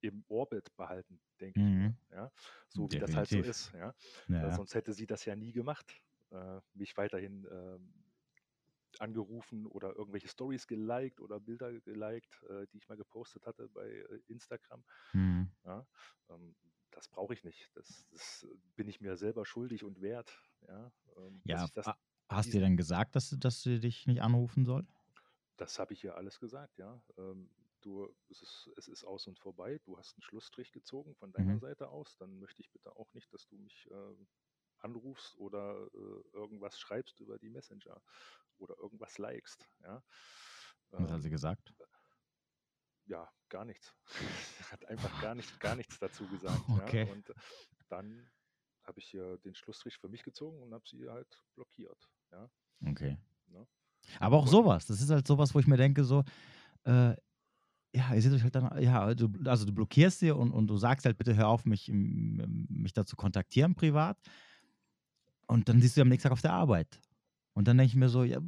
im Orbit behalten, denke mhm. ich. Ja? So Definitiv. wie das halt so ist. Ja? ja. Sonst hätte sie das ja nie gemacht, äh, mich weiterhin ähm, angerufen oder irgendwelche Stories geliked oder Bilder geliked, äh, die ich mal gepostet hatte bei äh, Instagram. Mhm. Ja, ähm, das brauche ich nicht. Das, das, bin ich mir selber schuldig und wert. Ja, ähm, ja das, hast du dir denn gesagt, dass, dass sie dich nicht anrufen soll? Das habe ich ihr alles gesagt, ja. Ähm, du, es ist, es ist aus und vorbei. Du hast einen Schlussstrich gezogen von deiner mhm. Seite aus. Dann möchte ich bitte auch nicht, dass du mich äh, anrufst oder äh, irgendwas schreibst über die Messenger oder irgendwas likest. Ja. Was hat sie ähm, gesagt? Ja, gar nichts. hat einfach gar, nicht, gar nichts dazu gesagt. Okay. Ja. Und dann habe ich hier den Schlussstrich für mich gezogen und habe sie halt blockiert. Ja. Okay. Ja. Aber auch sowas, das ist halt sowas, wo ich mir denke, so, äh, ja, ihr seht euch halt dann, ja, du, also du blockierst sie und, und du sagst halt, bitte hör auf, mich, mich da zu kontaktieren privat. Und dann siehst du am nächsten Tag auf der Arbeit. Und dann denke ich mir so, ja,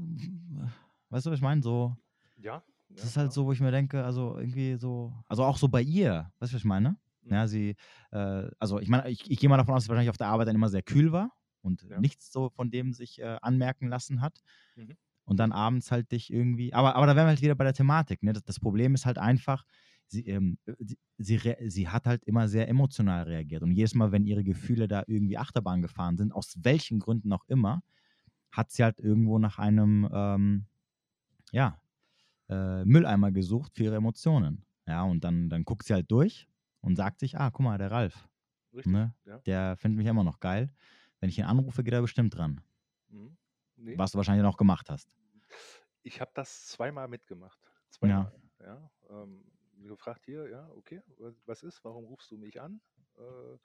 weißt du, was ich meine? So, ja. Das ist halt ja. so, wo ich mir denke, also irgendwie so, also auch so bei ihr, weißt du, was ich meine? Mhm. Ja, sie, äh, also ich meine, ich, ich gehe mal davon aus, dass sie wahrscheinlich auf der Arbeit dann immer sehr kühl war und ja. nichts so von dem sich äh, anmerken lassen hat. Mhm. Und dann abends halt dich irgendwie, aber, aber da wären wir halt wieder bei der Thematik. Ne? Das, das Problem ist halt einfach, sie, ähm, sie, sie, sie, hat halt immer sehr emotional reagiert. Und jedes Mal, wenn ihre Gefühle da irgendwie Achterbahn gefahren sind, aus welchen Gründen auch immer, hat sie halt irgendwo nach einem, ähm, ja, äh, Mülleimer gesucht für ihre Emotionen. Ja, und dann, dann guckt sie halt durch und sagt sich, ah, guck mal, der Ralf. Richtig, ne? ja. Der findet mich immer noch geil. Wenn ich ihn anrufe, geht er bestimmt dran. Mhm. Nee. Was du wahrscheinlich noch gemacht hast. Ich habe das zweimal mitgemacht. Zweimal. Ja. ja ähm, gefragt hier, ja, okay, was ist, warum rufst du mich an? Äh,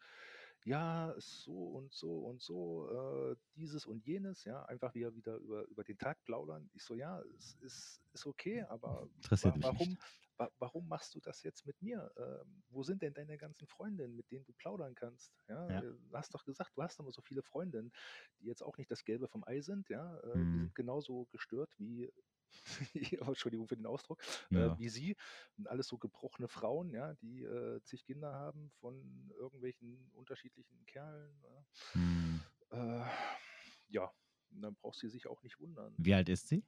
ja, so und so und so, äh, dieses und jenes, ja, einfach wieder, wieder über, über den Tag plaudern. Ich so, ja, es ist, ist okay, aber wa warum, wa warum machst du das jetzt mit mir? Ähm, wo sind denn deine ganzen Freundinnen, mit denen du plaudern kannst? Ja, ja. Äh, du hast doch gesagt, du hast immer so viele Freundinnen, die jetzt auch nicht das Gelbe vom Ei sind, ja, äh, mhm. die sind genauso gestört wie Entschuldigung für den Ausdruck, äh, ja. äh, wie sie, und alles so gebrochene Frauen, ja, die äh, zig Kinder haben von irgendwelchen unterschiedlichen Kerlen. Hm. Äh, ja, dann brauchst du sich auch nicht wundern. Wie alt ist sie?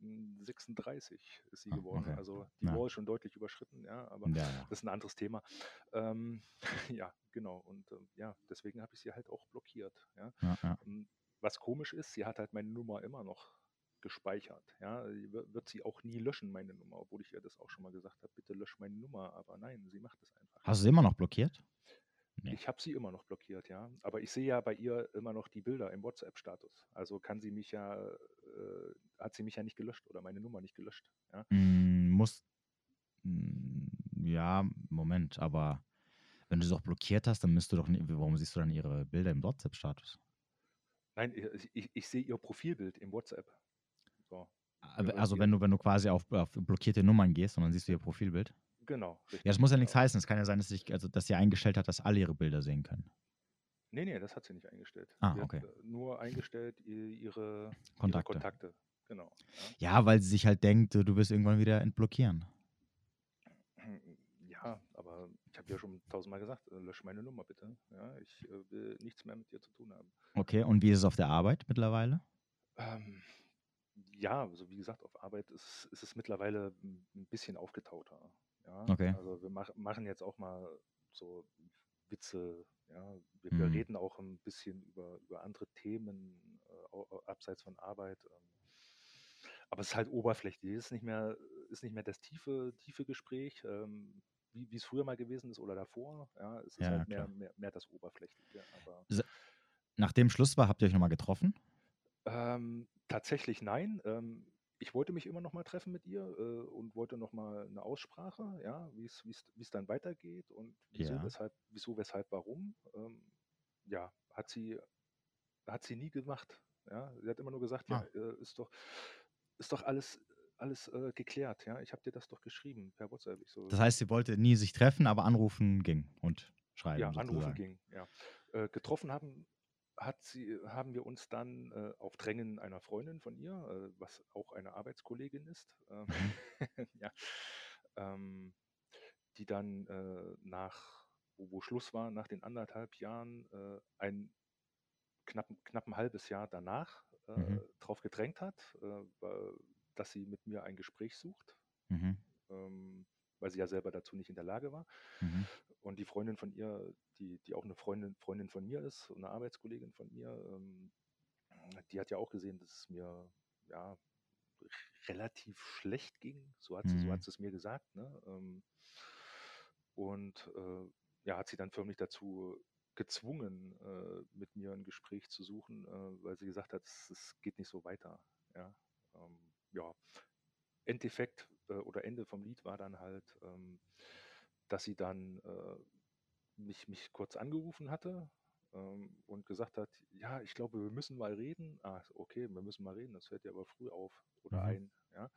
36 hm, ist sie ah, geworden. Okay. Also die ja. Wall schon deutlich überschritten, ja, aber ja, ja. das ist ein anderes Thema. Ähm, ja, genau. Und ähm, ja, deswegen habe ich sie halt auch blockiert. Ja. Was komisch ist, sie hat halt meine Nummer immer noch gespeichert. Ja, wird sie auch nie löschen, meine Nummer, obwohl ich ihr das auch schon mal gesagt habe, bitte lösch meine Nummer. Aber nein, sie macht es einfach. Hast du sie immer noch blockiert? Nee. Ich habe sie immer noch blockiert, ja. Aber ich sehe ja bei ihr immer noch die Bilder im WhatsApp-Status. Also kann sie mich ja, äh, hat sie mich ja nicht gelöscht oder meine Nummer nicht gelöscht. Ja? Mm, muss. Mm, ja, Moment, aber wenn du sie auch blockiert hast, dann müsst du doch nicht, warum siehst du dann ihre Bilder im WhatsApp-Status? Nein, ich, ich, ich sehe ihr Profilbild im WhatsApp. So. Also wenn du, wenn du quasi auf, auf blockierte Nummern gehst und dann siehst du ihr Profilbild? Genau. Richtig. Ja, das muss ja nichts heißen. Es kann ja sein, dass, ich, also, dass sie eingestellt hat, dass alle ihre Bilder sehen können. Nee, nee, das hat sie nicht eingestellt. Ah, sie okay. Hat nur eingestellt ihre Kontakte. Ihre Kontakte. Genau. Ja. ja. weil sie sich halt denkt, du wirst irgendwann wieder entblockieren. Ja, aber ich habe ja schon tausendmal gesagt, äh, lösche meine Nummer bitte. Ja, ich äh, will nichts mehr mit dir zu tun haben. Okay, und wie ist es auf der Arbeit mittlerweile? Ähm, ja, also wie gesagt, auf Arbeit ist, ist es mittlerweile ein bisschen aufgetauter. Ja? Okay. Also wir mach, machen jetzt auch mal so Witze, ja. Wir, mhm. wir reden auch ein bisschen über, über andere Themen äh, abseits von Arbeit. Ähm. Aber es ist halt oberflächlich. Es ist nicht mehr, ist nicht mehr das tiefe, tiefe Gespräch, ähm, wie, es früher mal gewesen ist oder davor. Ja, es ist ja, halt mehr, mehr, mehr das Oberflächliche. Aber Nach dem Schluss war, habt ihr euch nochmal getroffen? Ähm, tatsächlich nein. Ähm, ich wollte mich immer noch mal treffen mit ihr äh, und wollte noch mal eine Aussprache, ja, wie es dann weitergeht und wieso, Ja. weshalb, wieso, weshalb, warum. Ähm, ja, hat sie, hat sie nie gemacht. Ja, sie hat immer nur gesagt, ja, Ah. äh, ist doch, ist doch alles, alles äh, geklärt. Ja, ich habe dir das doch geschrieben per WhatsApp. So, Das heißt, sie wollte nie sich treffen, aber anrufen ging und schreiben ja, anrufen sozusagen. ging. Ja, äh, getroffen haben hat sie, haben wir uns dann äh, auf Drängen einer Freundin von ihr, äh, was auch eine Arbeitskollegin ist, äh, Mhm. ja, ähm, die dann äh, nach, wo, wo Schluss war, nach den anderthalb Jahren, äh, ein knapp, knapp ein halbes Jahr danach äh, Mhm. darauf gedrängt hat, äh, dass sie mit mir ein Gespräch sucht, Mhm. ähm, weil sie ja selber dazu nicht in der Lage war. Mhm. Und die Freundin von ihr, die, die auch eine Freundin, Freundin von mir ist, eine Arbeitskollegin von mir, ähm, die hat ja auch gesehen, dass es mir ja relativ schlecht ging. So hat sie, so Mhm. hat sie es mir gesagt. Ne? Ähm, und äh, ja, hat sie dann förmlich dazu gezwungen, äh, mit mir ein Gespräch zu suchen, äh, weil sie gesagt hat, es, es geht nicht so weiter. Ja, ähm, ja. Endeffekt äh, oder Ende vom Lied war dann halt, ähm, dass sie dann äh, mich, mich kurz angerufen hatte ähm, und gesagt hat, ja, ich glaube, wir müssen mal reden. Ah, okay, wir müssen mal reden, das hört dir aber früh auf oder Mhm. ein. Ja,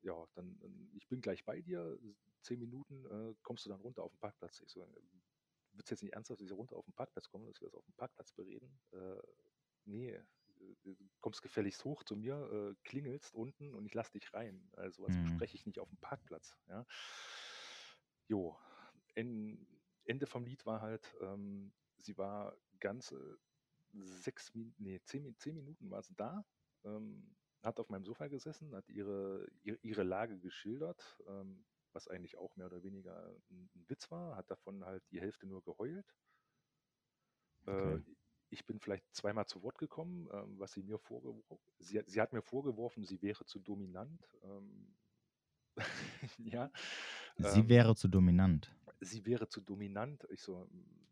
ja dann, ich bin gleich bei dir, zehn Minuten äh, kommst du dann runter auf den Parkplatz. Ich so, äh, willst jetzt nicht ernsthaft, dass ich runter auf den Parkplatz komme, dass wir das auf dem Parkplatz bereden? Äh, nee, äh, du kommst gefälligst hoch zu mir, äh, klingelst unten und ich lass dich rein. Also was Mhm. bespreche ich nicht auf dem Parkplatz. Ja? Jo, en, Ende vom Lied war halt, ähm, sie war ganze sechs Minuten, nee, zehn, zehn Minuten war sie da, ähm, hat auf meinem Sofa gesessen, hat ihre, ihre, ihre Lage geschildert, ähm, was eigentlich auch mehr oder weniger ein, ein Witz war, hat davon halt die Hälfte nur geheult. Äh, Okay. ich bin vielleicht zweimal zu Wort gekommen, ähm, was sie mir vorgeworfen sie, hat- sie hat mir vorgeworfen, sie wäre zu dominant. Ähm, ja. Sie ähm, wäre zu dominant. sie wäre zu dominant. Ich so, "Mm,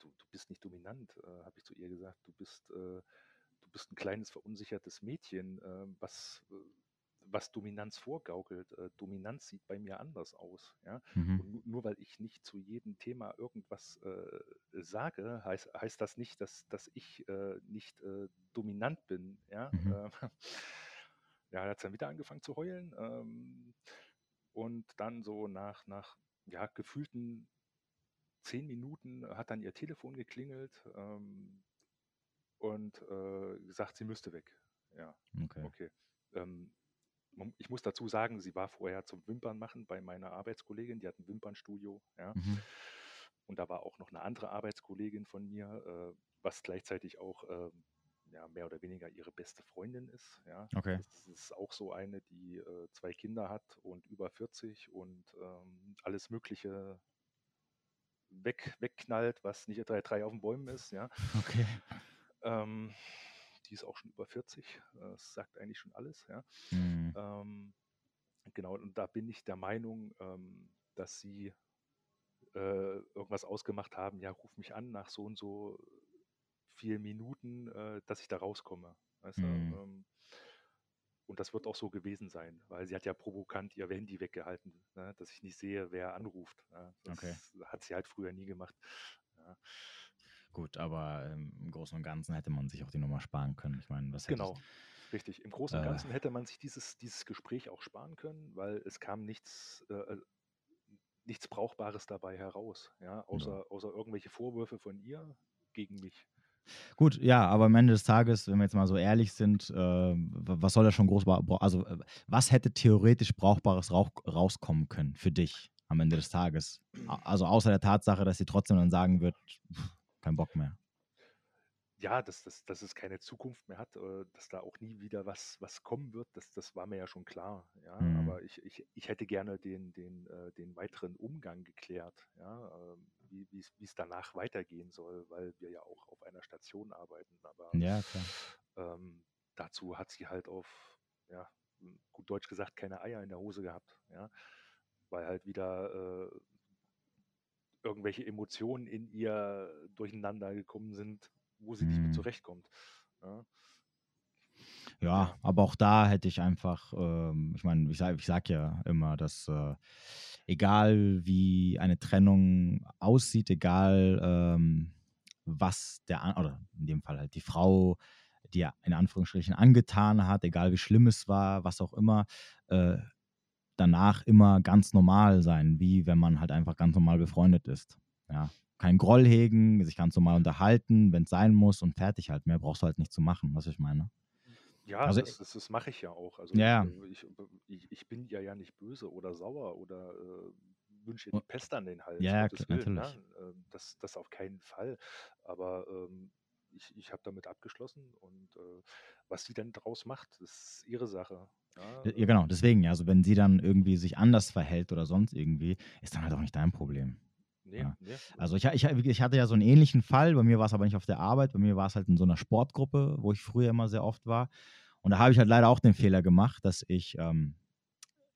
du, du bist nicht dominant, äh, habe ich zu ihr gesagt. Du bist, äh, du bist ein kleines verunsichertes Mädchen, äh, was, was Dominanz vorgaukelt. Äh, Dominanz sieht bei mir anders aus. Ja? Mhm. Und nu- nur weil ich nicht zu jedem Thema irgendwas äh, sage, heißt, heißt das nicht, dass, dass ich äh, nicht äh, dominant bin. Ja? Mhm. Äh, ja, hat dann wieder angefangen zu heulen. Ähm, und dann so nach, nach ja, gefühlten zehn Minuten hat dann ihr Telefon geklingelt ähm, und äh, gesagt, sie müsste weg. Ja, Okay. okay. Ähm, ich muss dazu sagen, sie war vorher zum Wimpern machen bei meiner Arbeitskollegin, die hat ein Wimpernstudio, ja. Mhm. Und da war auch noch eine andere Arbeitskollegin von mir, äh, was gleichzeitig auch ähm, ja, mehr oder weniger ihre beste Freundin ist. Ja. Okay. Das ist auch so eine, die äh, zwei Kinder hat und über 40 und ähm, alles Mögliche weg, wegknallt, was nicht drei, drei auf den Bäumen ist. Ja. Okay. Ähm, die ist auch schon über 40. äh, Das sagt eigentlich schon alles. Ja. Mhm. Ähm, genau, und da bin ich der Meinung, ähm, dass sie äh, irgendwas ausgemacht haben, ja, ruf mich an nach so und so vielen Minuten, äh, dass ich da rauskomme. Weißt du? Mhm. Ähm, und das wird auch so gewesen sein, weil sie hat ja provokant ihr Handy weggehalten, ne, dass ich nicht sehe, wer anruft. Ja. Das Okay. hat sie halt früher nie gemacht. Ja. Gut, aber ähm, im Großen und Ganzen hätte man sich auch die Nummer sparen können. Ich meine, was hätte Genau, richtig. Im Großen und Äh. Ganzen hätte man sich dieses, dieses Gespräch auch sparen können, weil es kam nichts, äh, äh, nichts Brauchbares dabei heraus, ja, außer, außer irgendwelche Vorwürfe von ihr gegen mich. Gut, ja, aber am Ende des Tages, wenn wir jetzt mal so ehrlich sind, äh, was soll da schon groß, also äh, was hätte theoretisch Brauchbares rauch, rauskommen können für dich am Ende des Tages? Also außer der Tatsache, dass sie trotzdem dann sagen wird, pff, kein Bock mehr. Ja, dass, dass, dass es keine Zukunft mehr hat, äh, dass da auch nie wieder was, was kommen wird, das, das war mir ja schon klar. Ja, Mhm. aber ich, ich, ich hätte gerne den, den, äh, den weiteren Umgang geklärt, ja, ähm, wie es danach weitergehen soll, weil wir ja auch auf einer Station arbeiten. Aber Ja, klar. ähm, dazu hat sie halt auf, ja, m, gut Deutsch gesagt, keine Eier in der Hose gehabt, ja, weil halt wieder äh, irgendwelche Emotionen in ihr durcheinander gekommen sind, wo sie nicht mit Mhm. zurechtkommt. Ja. Ja, ja, aber auch da hätte ich einfach, ähm, ich meine, ich sage ich sag ja immer, dass äh, egal wie eine Trennung aussieht, egal ähm, was der, oder in dem Fall halt die Frau, die in Anführungsstrichen angetan hat, egal wie schlimm es war, was auch immer, äh, danach immer ganz normal sein, wie wenn man halt einfach ganz normal befreundet ist. Ja, kein Groll hegen, sich ganz normal unterhalten, wenn es sein muss und fertig halt. Mehr brauchst du halt nicht zu machen, was ich meine. Ja, also, das, das, das mache ich ja auch. Also ja. ich, ich, ich, bin ja ja nicht böse oder sauer oder äh, wünsche ihr die Pest an den Hals. Ja, klar, Willen, natürlich. Ne? Das, das auf keinen Fall. Aber ähm, ich, ich habe damit abgeschlossen und äh, was sie dann draus macht, ist ihre Sache. Ja, ja, genau, deswegen, also wenn sie dann irgendwie sich anders verhält oder sonst irgendwie, ist dann halt auch nicht dein Problem. Nee, ja. nee. Also ich, ich, ich hatte ja so einen ähnlichen Fall, bei mir war es aber nicht auf der Arbeit, bei mir war es halt in so einer Sportgruppe, wo ich früher immer sehr oft war. Und da habe ich halt leider auch den Fehler gemacht, dass ich, ähm,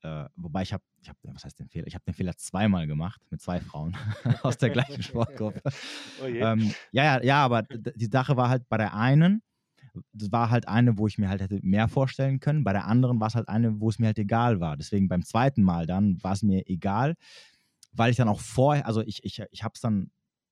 äh, wobei ich habe, ich hab, was heißt den Fehler? Ich habe den Fehler zweimal gemacht mit zwei Frauen aus der gleichen Sportgruppe. Oh ähm, ja, ja, ja, aber die Sache war halt bei der einen, das war halt eine, wo ich mir halt hätte mehr vorstellen können. Bei der anderen war es halt eine, wo es mir halt egal war. Deswegen beim zweiten Mal dann war es mir egal, weil ich dann auch vorher, also ich, ich, ich habe es dann,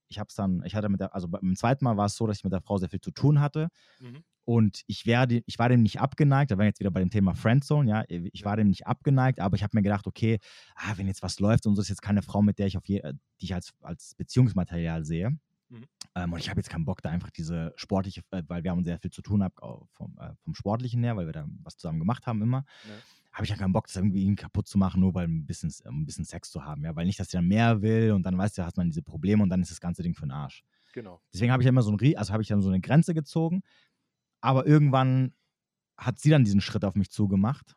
ich habe es dann, ich hatte mit der, also beim zweiten Mal war es so, dass ich mit der Frau sehr viel zu tun hatte. Mhm. Und ich, werde, ich war dem nicht abgeneigt, da waren wir jetzt wieder bei dem Thema Friendzone, ja, ich war dem nicht abgeneigt, aber ich habe mir gedacht, okay, ah, wenn jetzt was läuft und so ist jetzt keine Frau, mit der ich auf je, die ich als, als Beziehungsmaterial sehe. Mhm. Ähm, und ich habe jetzt keinen Bock, da einfach diese sportliche, äh, weil wir haben sehr viel zu tun haben vom, äh, vom Sportlichen her, weil wir da was zusammen gemacht haben immer. Ja. Habe ich ja keinen Bock, das irgendwie kaputt zu machen, nur weil ein bisschen, ein bisschen Sex zu haben. Ja? Weil nicht, dass sie dann mehr will und dann weißt du, hast man diese Probleme und dann ist das ganze Ding für den Arsch. Genau. Deswegen habe ich ja immer so ein, also habe ich dann so eine Grenze gezogen. Aber irgendwann hat sie dann diesen Schritt auf mich zugemacht.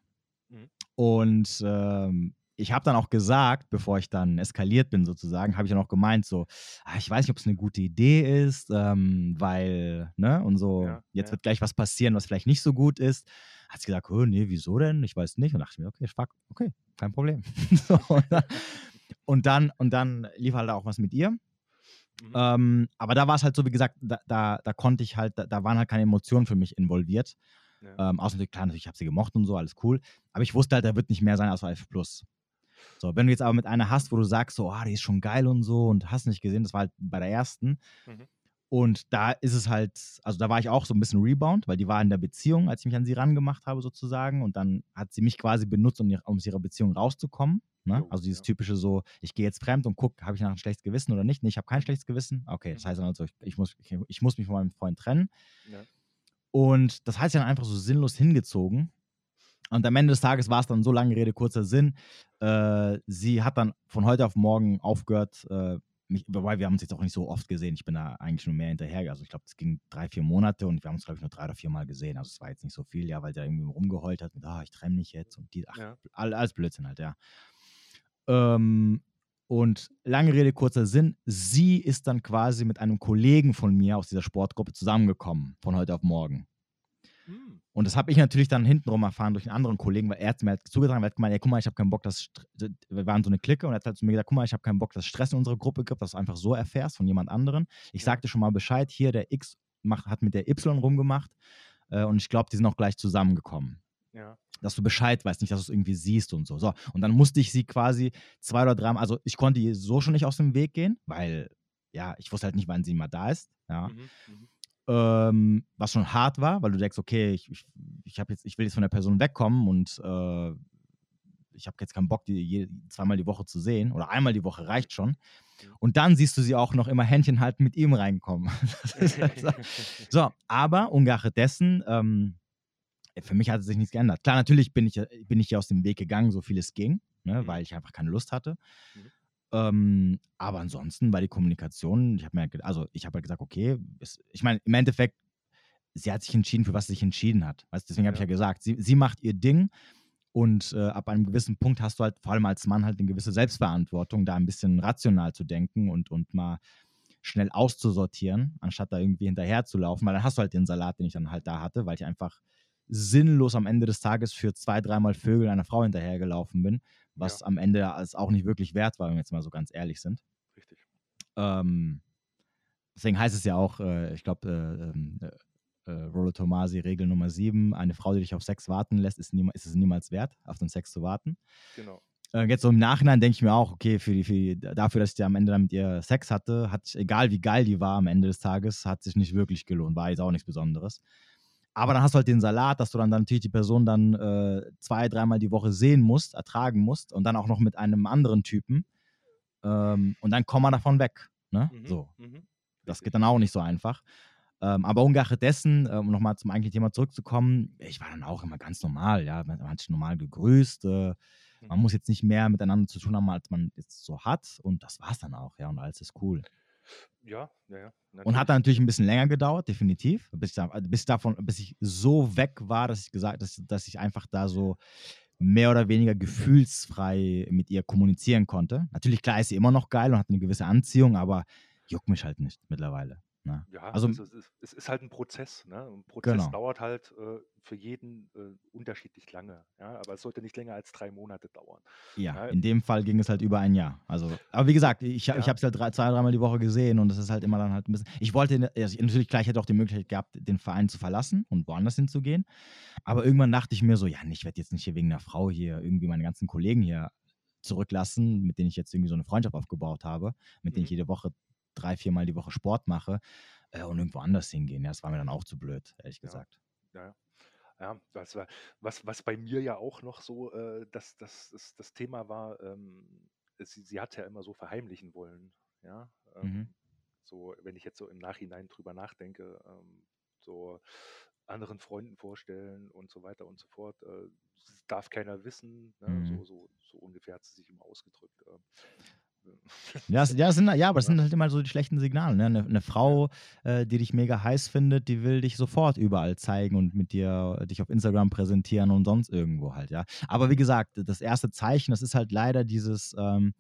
Mhm. Und ähm, ich habe dann auch gesagt, bevor ich dann eskaliert bin sozusagen, habe ich dann auch gemeint, so, ah, ich weiß nicht, ob es eine gute Idee ist, ähm, weil, ne, und so, ja, jetzt ja. wird gleich was passieren, was vielleicht nicht so gut ist. Hat sie gesagt, oh, nee, wieso denn? Ich weiß nicht. Und dachte ich mir, okay, fuck, okay, kein Problem. so, und, dann, und, dann, lief halt auch was mit ihr. Mhm. Ähm, aber da war es halt so, wie gesagt, da, da, da konnte ich halt, da, da, waren halt keine Emotionen für mich involviert. Ja. Ähm, außer klar, natürlich, ich habe sie gemocht und so, alles cool. Aber ich wusste halt, da wird nicht mehr sein als F+. So, wenn du jetzt aber mit einer hast, wo du sagst, so, ah, die ist schon geil und so und hast nicht gesehen, das war halt bei der ersten. Mhm. Und da ist es halt, also da war ich auch so ein bisschen Rebound, weil die war in der Beziehung, als ich mich an sie rangemacht habe, sozusagen. Und dann hat sie mich quasi benutzt, um, aus ihrer Beziehung rauszukommen. Ne? Also dieses typische so, ich gehe jetzt fremd und gucke, habe ich nach ein schlechtes Gewissen oder nicht? Nee, ich habe kein schlechtes Gewissen. Okay, das mhm. heißt dann also, ich, ich, muss, ich, ich, muss mich von meinem Freund trennen. Ja. Und das heißt dann einfach so sinnlos hingezogen. Und am Ende des Tages war es dann so lange Rede, kurzer Sinn. Äh, sie hat dann von heute auf morgen aufgehört, äh, mich, wobei wir haben uns jetzt auch nicht so oft gesehen. Ich bin da eigentlich nur mehr hinterher. Also ich glaube, es ging drei, vier Monate und wir haben uns, glaube ich, nur drei oder vier Mal gesehen. Also es war jetzt nicht so viel, ja, weil der irgendwie rumgeheult hat mit, ah, ich trenne mich jetzt und die, ach, ja. alles Blödsinn halt, ja. Ähm, und lange Rede, kurzer Sinn, sie ist dann quasi mit einem Kollegen von mir aus dieser Sportgruppe zusammengekommen, von heute auf morgen. Und das habe ich natürlich dann hintenrum erfahren durch einen anderen Kollegen, weil er hat mir halt zugetragen, er hat gemeint, ey, guck mal, ich habe keinen Bock, dass wir waren so eine Clique und er hat halt zu mir gesagt, guck mal, ich habe keinen Bock, dass es Stress in unserer Gruppe gibt, dass du einfach so erfährst von jemand anderem. Ich sagte schon mal Bescheid, hier der X macht, hat mit der Y rumgemacht äh, und ich glaube, die sind auch gleich zusammengekommen. Ja. Dass du Bescheid weißt, nicht, dass du es irgendwie siehst und so. So, und dann musste ich sie quasi zwei oder drei Mal, also ich konnte ihr so schon nicht aus dem Weg gehen, weil ja, ich wusste halt nicht, wann sie mal da ist. Ja. Mhm, mh ähm, was schon hart war, weil du denkst, okay, ich, ich, ich, jetzt, ich will jetzt von der Person wegkommen und äh, ich habe jetzt keinen Bock, die je, zweimal die Woche zu sehen oder einmal die Woche reicht schon. Und dann siehst du sie auch noch immer Händchen halten mit ihm reinkommen. halt so. so. aber ungeachtet dessen, ähm, für mich hat sich nichts geändert. Klar, natürlich bin ich, bin ich hier aus dem Weg gegangen, so viel es ging, ne, mhm. weil ich einfach keine Lust hatte. Mhm. Ähm, aber ansonsten war die Kommunikation, ich habe mir, also ich habe halt gesagt, okay, es, ich meine, im Endeffekt, sie hat sich entschieden, für was sie sich entschieden hat. Weißt, deswegen habe ich ja gesagt, sie, sie macht ihr Ding und äh, ab einem gewissen Punkt hast du halt, vor allem als Mann, halt eine gewisse Selbstverantwortung, da ein bisschen rational zu denken und, und mal schnell auszusortieren, anstatt da irgendwie hinterher zu laufen, weil dann hast du halt den Salat, den ich dann halt da hatte, weil ich einfach sinnlos am Ende des Tages für zwei, dreimal Vögel einer Frau hinterhergelaufen bin, was ja. am Ende als auch nicht wirklich wert war, wenn wir jetzt mal so ganz ehrlich sind. Richtig. Ähm, deswegen heißt es ja auch, äh, ich glaube, äh, ähm, äh, äh, Rollo Tomasi, Regel Nummer 7, eine Frau, die dich auf Sex warten lässt, ist, nie, ist es niemals wert, auf den Sex zu warten. Genau. Äh, jetzt so im Nachhinein denke ich mir auch, okay, für die, für die, dafür, dass ich am Ende dann mit ihr Sex hatte, hat egal wie geil die war am Ende des Tages, hat sich nicht wirklich gelohnt, war jetzt auch nichts Besonderes. Aber dann hast du halt den Salat, dass du dann, dann natürlich die Person dann äh, zwei, dreimal die Woche sehen musst, ertragen musst und dann auch noch mit einem anderen Typen. Ähm, und dann komm mal davon weg. Ne? Mhm. So. Mhm. Das geht dann auch nicht so einfach. Ähm, aber ungeachtet dessen, äh, um nochmal zum eigentlichen Thema zurückzukommen, ich war dann auch immer ganz normal, ja, man hat sich normal gegrüßt. Äh, man Mhm. muss jetzt nicht mehr miteinander zu tun haben, als man jetzt so hat. Und das war's dann auch, ja, und alles ist cool. Ja, ja, ja. Und hat dann natürlich ein bisschen länger gedauert, definitiv, bis ich, da, bis davon, bis ich so weg war, dass ich gesagt, dass, dass ich einfach da so mehr oder weniger gefühlsfrei mit ihr kommunizieren konnte. Natürlich, klar ist sie immer noch geil und hat eine gewisse Anziehung, aber juckt mich halt nicht mittlerweile. Ne? Ja, Also- also, es, ist, es ist halt ein Prozess. Ne? Ein Prozess Genau. dauert halt äh, für jeden äh, unterschiedlich lange. Ja? Aber es sollte nicht länger als drei Monate dauern. Ja, Ja. in dem Fall ging es halt über ein Jahr. Also, aber wie gesagt, ich, ich Ja. habe es halt drei, zwei, dreimal die Woche gesehen und es ist halt immer dann halt ein bisschen. Ich wollte, ne- also natürlich gleich hätte auch die Möglichkeit gehabt, den Verein zu verlassen und woanders hinzugehen. Aber irgendwann dachte ich mir so, ja, ich werde jetzt nicht hier wegen einer Frau hier irgendwie meine ganzen Kollegen hier zurücklassen, mit denen ich jetzt irgendwie so eine Freundschaft aufgebaut habe, mit denen ich Mhm. jede Woche drei, viermal die Woche Sport mache äh, und irgendwo anders hingehen. Ja, das war mir dann auch zu blöd, ehrlich Ja. gesagt. Ja, ja das war, was, was bei mir ja auch noch so äh, das, das, das, das Thema war, ähm, sie, sie hat ja immer so verheimlichen wollen. Ja, ähm, Mhm. so, wenn ich jetzt so im Nachhinein drüber nachdenke, ähm, so anderen Freunden vorstellen und so weiter und so fort. Äh, darf keiner wissen. Ne? Mhm. So, so, so ungefähr hat sie sich immer ausgedrückt. ähm. Ja, es, ja, es sind, ja, aber es Ja. sind halt immer so die schlechten Signale. Ne? Eine, eine Frau, äh, die dich mega heiß findet, die will dich sofort überall zeigen und mit dir dich auf Instagram präsentieren und sonst irgendwo halt, ja. Aber wie gesagt, das erste Zeichen, das ist halt leider dieses, ähm,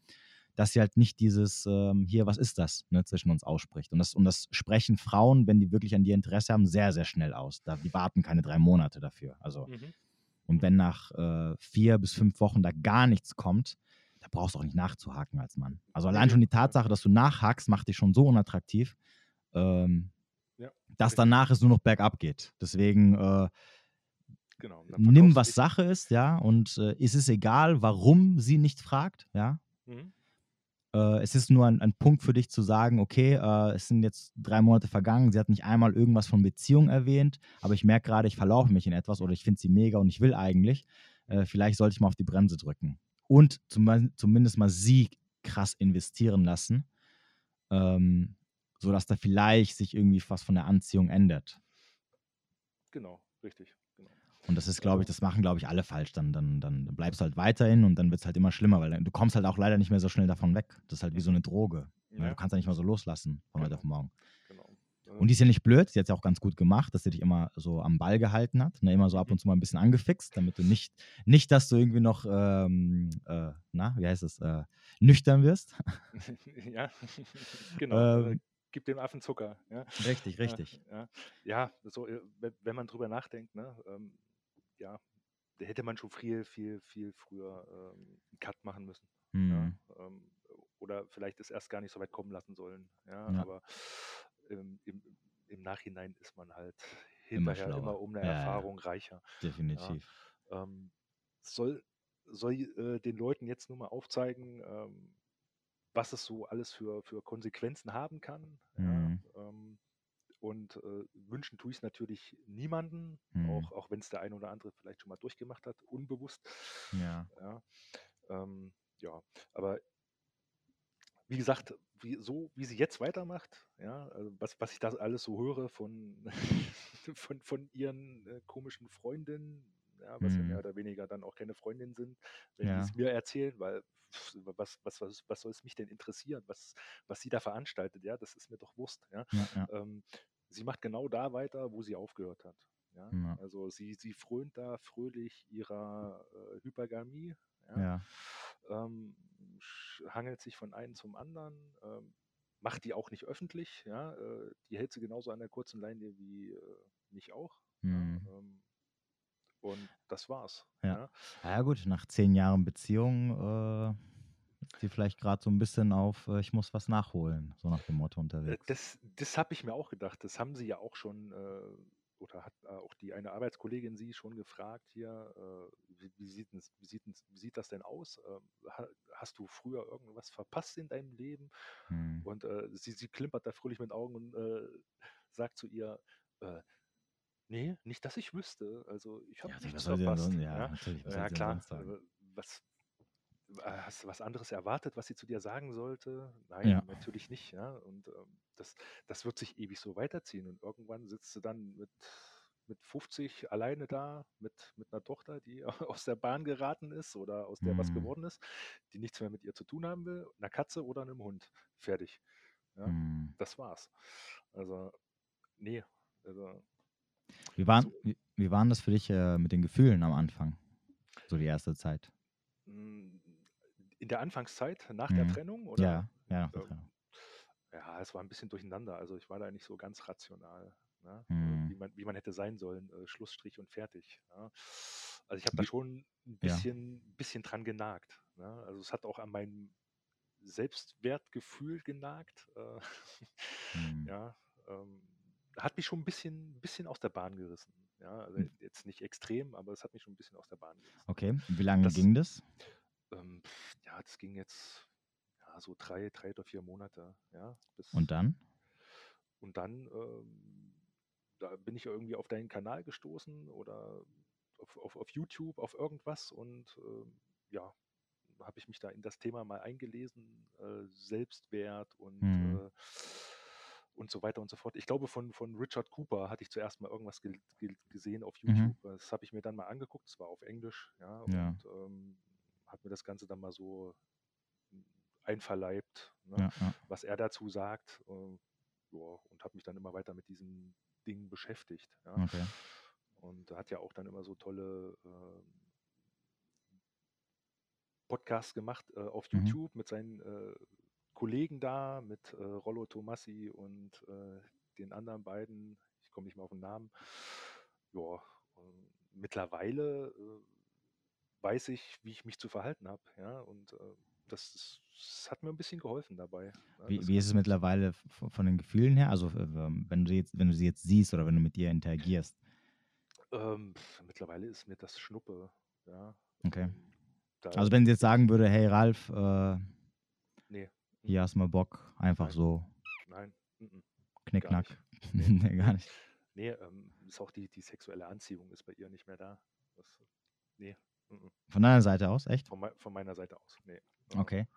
dass sie halt nicht dieses, ähm, hier, was ist das, ne, zwischen uns ausspricht. Und das, und das sprechen Frauen, wenn die wirklich an dir Interesse haben, sehr, sehr schnell aus. Da, die warten keine drei Monate dafür. Also, Mhm. und wenn nach äh, vier bis fünf Wochen da gar nichts kommt, da brauchst du auch nicht nachzuhaken als Mann. Also allein schon die. Tatsache, dass du nachhakst, macht dich schon so unattraktiv, ähm, Ja, dass danach es nur noch bergab geht. Deswegen äh, Genau. nimm, was Sache ist, ja, und äh, ist es egal, warum sie nicht fragt, ja. Mhm. Äh, es ist nur ein, ein Punkt für dich zu sagen, okay, äh, es sind jetzt drei Monate vergangen, sie hat nicht einmal irgendwas von Beziehung erwähnt, aber ich merke gerade, ich verlaufe mich in etwas oder ich finde sie mega und ich will eigentlich. Äh, vielleicht sollte ich mal auf die Bremse drücken. Und zum, zumindest mal sie krass investieren lassen, ähm, sodass da vielleicht sich irgendwie was von der Anziehung ändert. Genau, richtig. Genau. Und das ist, glaube ich, Ja. das machen, glaube ich, alle falsch. Dann, dann, dann bleibst du halt weiterhin und dann wird es halt immer schlimmer, weil du kommst halt auch leider nicht mehr so schnell davon weg. Das ist halt wie so eine Droge. Ne? Ja, Du kannst ja nicht mal so loslassen von heute auf morgen. Und die ist ja nicht blöd, sie hat es ja auch ganz gut gemacht, dass sie dich immer so am Ball gehalten hat, ne? immer so ab und zu mal ein bisschen angefixt, damit du nicht, nicht dass du irgendwie noch, ähm, äh, na, wie heißt es, äh, nüchtern wirst. ja, genau. Ähm. äh, Gib dem Affen Zucker. Ja. Richtig, richtig. Ja, ja. ja so, äh, wenn, man drüber nachdenkt, ne, ähm, ja, da hätte man schon viel, viel, viel früher ähm, einen Cut machen müssen. Hm. Ja, ähm, oder vielleicht es erst gar nicht so weit kommen lassen sollen. Ja, Ja. aber ähm, im, im Nachhinein ist man halt Immer hinterher immer, schlauer. um eine Ja, ja. Erfahrung reicher. Definitiv. Ähm, soll soll äh, den Leuten jetzt nur mal aufzeigen, ähm, was es so alles für, für Konsequenzen haben kann. Mhm. Ja, ähm, und äh, wünschen tue ich es natürlich niemanden, Mhm. auch, auch wenn es der eine oder andere vielleicht schon mal durchgemacht hat, unbewusst. Ja. Ja, ähm, ja. aber wie gesagt, wie, so wie sie jetzt weitermacht, ja, also was, was ich da alles so höre von, von, von ihren äh, komischen Freundinnen, ja, was ja Mhm. mehr oder weniger dann auch keine Freundinnen sind, wenn die Ja. es mir erzählen, weil was, was, was, was soll es mich denn interessieren, was, was sie da veranstaltet, ja, das ist mir doch Wurst, ja. Ja, ja. Ähm, sie macht genau da weiter, wo sie aufgehört hat. Ja? Ja. Also sie, sie frönt da fröhlich ihrer äh, Hypergamie, ja? ja. ähm, hangelt sich von einem zum anderen, ähm, macht die auch nicht öffentlich, ja? äh, die hält sie genauso an der kurzen Leine wie äh, mich auch. Mhm. Ja? Ähm, und das war's. Ja. Ja, gut, nach zehn Jahren Beziehung äh, ist die vielleicht gerade so ein bisschen auf, äh, ich muss was nachholen, so nach dem Motto Äh, unterwegs. Das, das habe ich mir auch gedacht. Das haben sie ja auch schon äh, oder hat äh, auch die eine Arbeitskollegin sie schon gefragt hier, äh, wie, wie, sieht, wie, sieht, wie sieht das denn aus? Äh, hast du früher irgendwas verpasst in deinem Leben? Hm. Und äh, sie, sie klimpert da fröhlich mit Augen und äh, sagt zu ihr, äh, nee, nicht, dass ich wüsste. Also ich habe ja, nichts verpasst. Ja, ja. Was ja klar. Was, hast du was anderes erwartet, was sie zu dir sagen sollte? Nein, ja. natürlich nicht. Ja? Und ähm, das, das wird sich ewig so weiterziehen. Und irgendwann sitzt du dann mit, mit 50 alleine da, mit, mit einer Tochter, die aus der Bahn geraten ist oder aus der mhm. was geworden ist, die nichts mehr mit ihr zu tun haben will, einer Katze oder einem Hund. Fertig. Ja? Mhm. Das war's. Also, nee. Also, wie, waren, so, wie, wie waren das für dich äh, mit den Gefühlen am Anfang? So die erste Zeit? In der Anfangszeit, nach der mhm. Trennung? Oder? Ja, ja, nach der ähm, Trennung. Ja, es war ein bisschen durcheinander. Also ich war da nicht so ganz rational, ne? Mhm. wie, man, wie man hätte sein sollen. Äh, Schlussstrich und fertig. Ja? Also ich habe da schon ein bisschen, ja. bisschen dran genagt. Ne? Also es hat auch an meinem Selbstwertgefühl genagt. Äh, mhm. Ja, ähm, hat mich schon ein bisschen, bisschen aus der Bahn gerissen. Ja, also hm. jetzt nicht extrem, aber es hat mich schon ein bisschen aus der Bahn gerissen. Okay, wie lange das, ging das? Ähm, ja, das ging jetzt ja, so drei, drei oder vier Monate. Ja, bis, und dann? Und dann ähm, da bin ich irgendwie auf deinen Kanal gestoßen oder auf, auf, auf YouTube, auf irgendwas und ähm, ja, habe ich mich da in das Thema mal eingelesen, äh, Selbstwert und hm. äh, und so weiter und so fort. Ich glaube, von, von Richard Cooper hatte ich zuerst mal irgendwas ge ge gesehen auf mhm. YouTube. Mhm. Das habe ich mir dann mal angeguckt, das war auf Englisch, ja, ja. und ähm, habe mir das Ganze dann mal so einverleibt, ne, ja, ja. was er dazu sagt. Äh, ja, und habe mich dann immer weiter mit diesen Dingen beschäftigt. Ja. Okay. Und hat ja auch dann immer so tolle äh, Podcasts gemacht äh, auf mhm. YouTube mit seinen äh, Kollegen da, mit äh, Rollo Tomassi und äh, den anderen beiden. Ich komme nicht mehr auf den Namen. Ja, mittlerweile weiß ich, wie ich mich zu verhalten habe. Ja, und äh, das, das, hat mir ein bisschen geholfen dabei. Wie, wie ist es mittlerweile von den Gefühlen her? Also ähm, wenn du jetzt, wenn du sie jetzt siehst oder wenn du mit ihr interagierst? Ähm, mittlerweile ist mir das Schnuppe. Ja. Okay. Ähm, da also wenn sie jetzt sagen würde, hey Ralf, äh, nee. Hier hast du mal Bock, einfach Nein. so. Nein. Mm Knickknack. Nee. nee, gar nicht. Nee, ähm, ist auch die, die sexuelle Anziehung ist bei ihr nicht mehr da. Das, nee. Mm von deiner Seite aus, echt? Von, von meiner Seite aus, nee. Okay.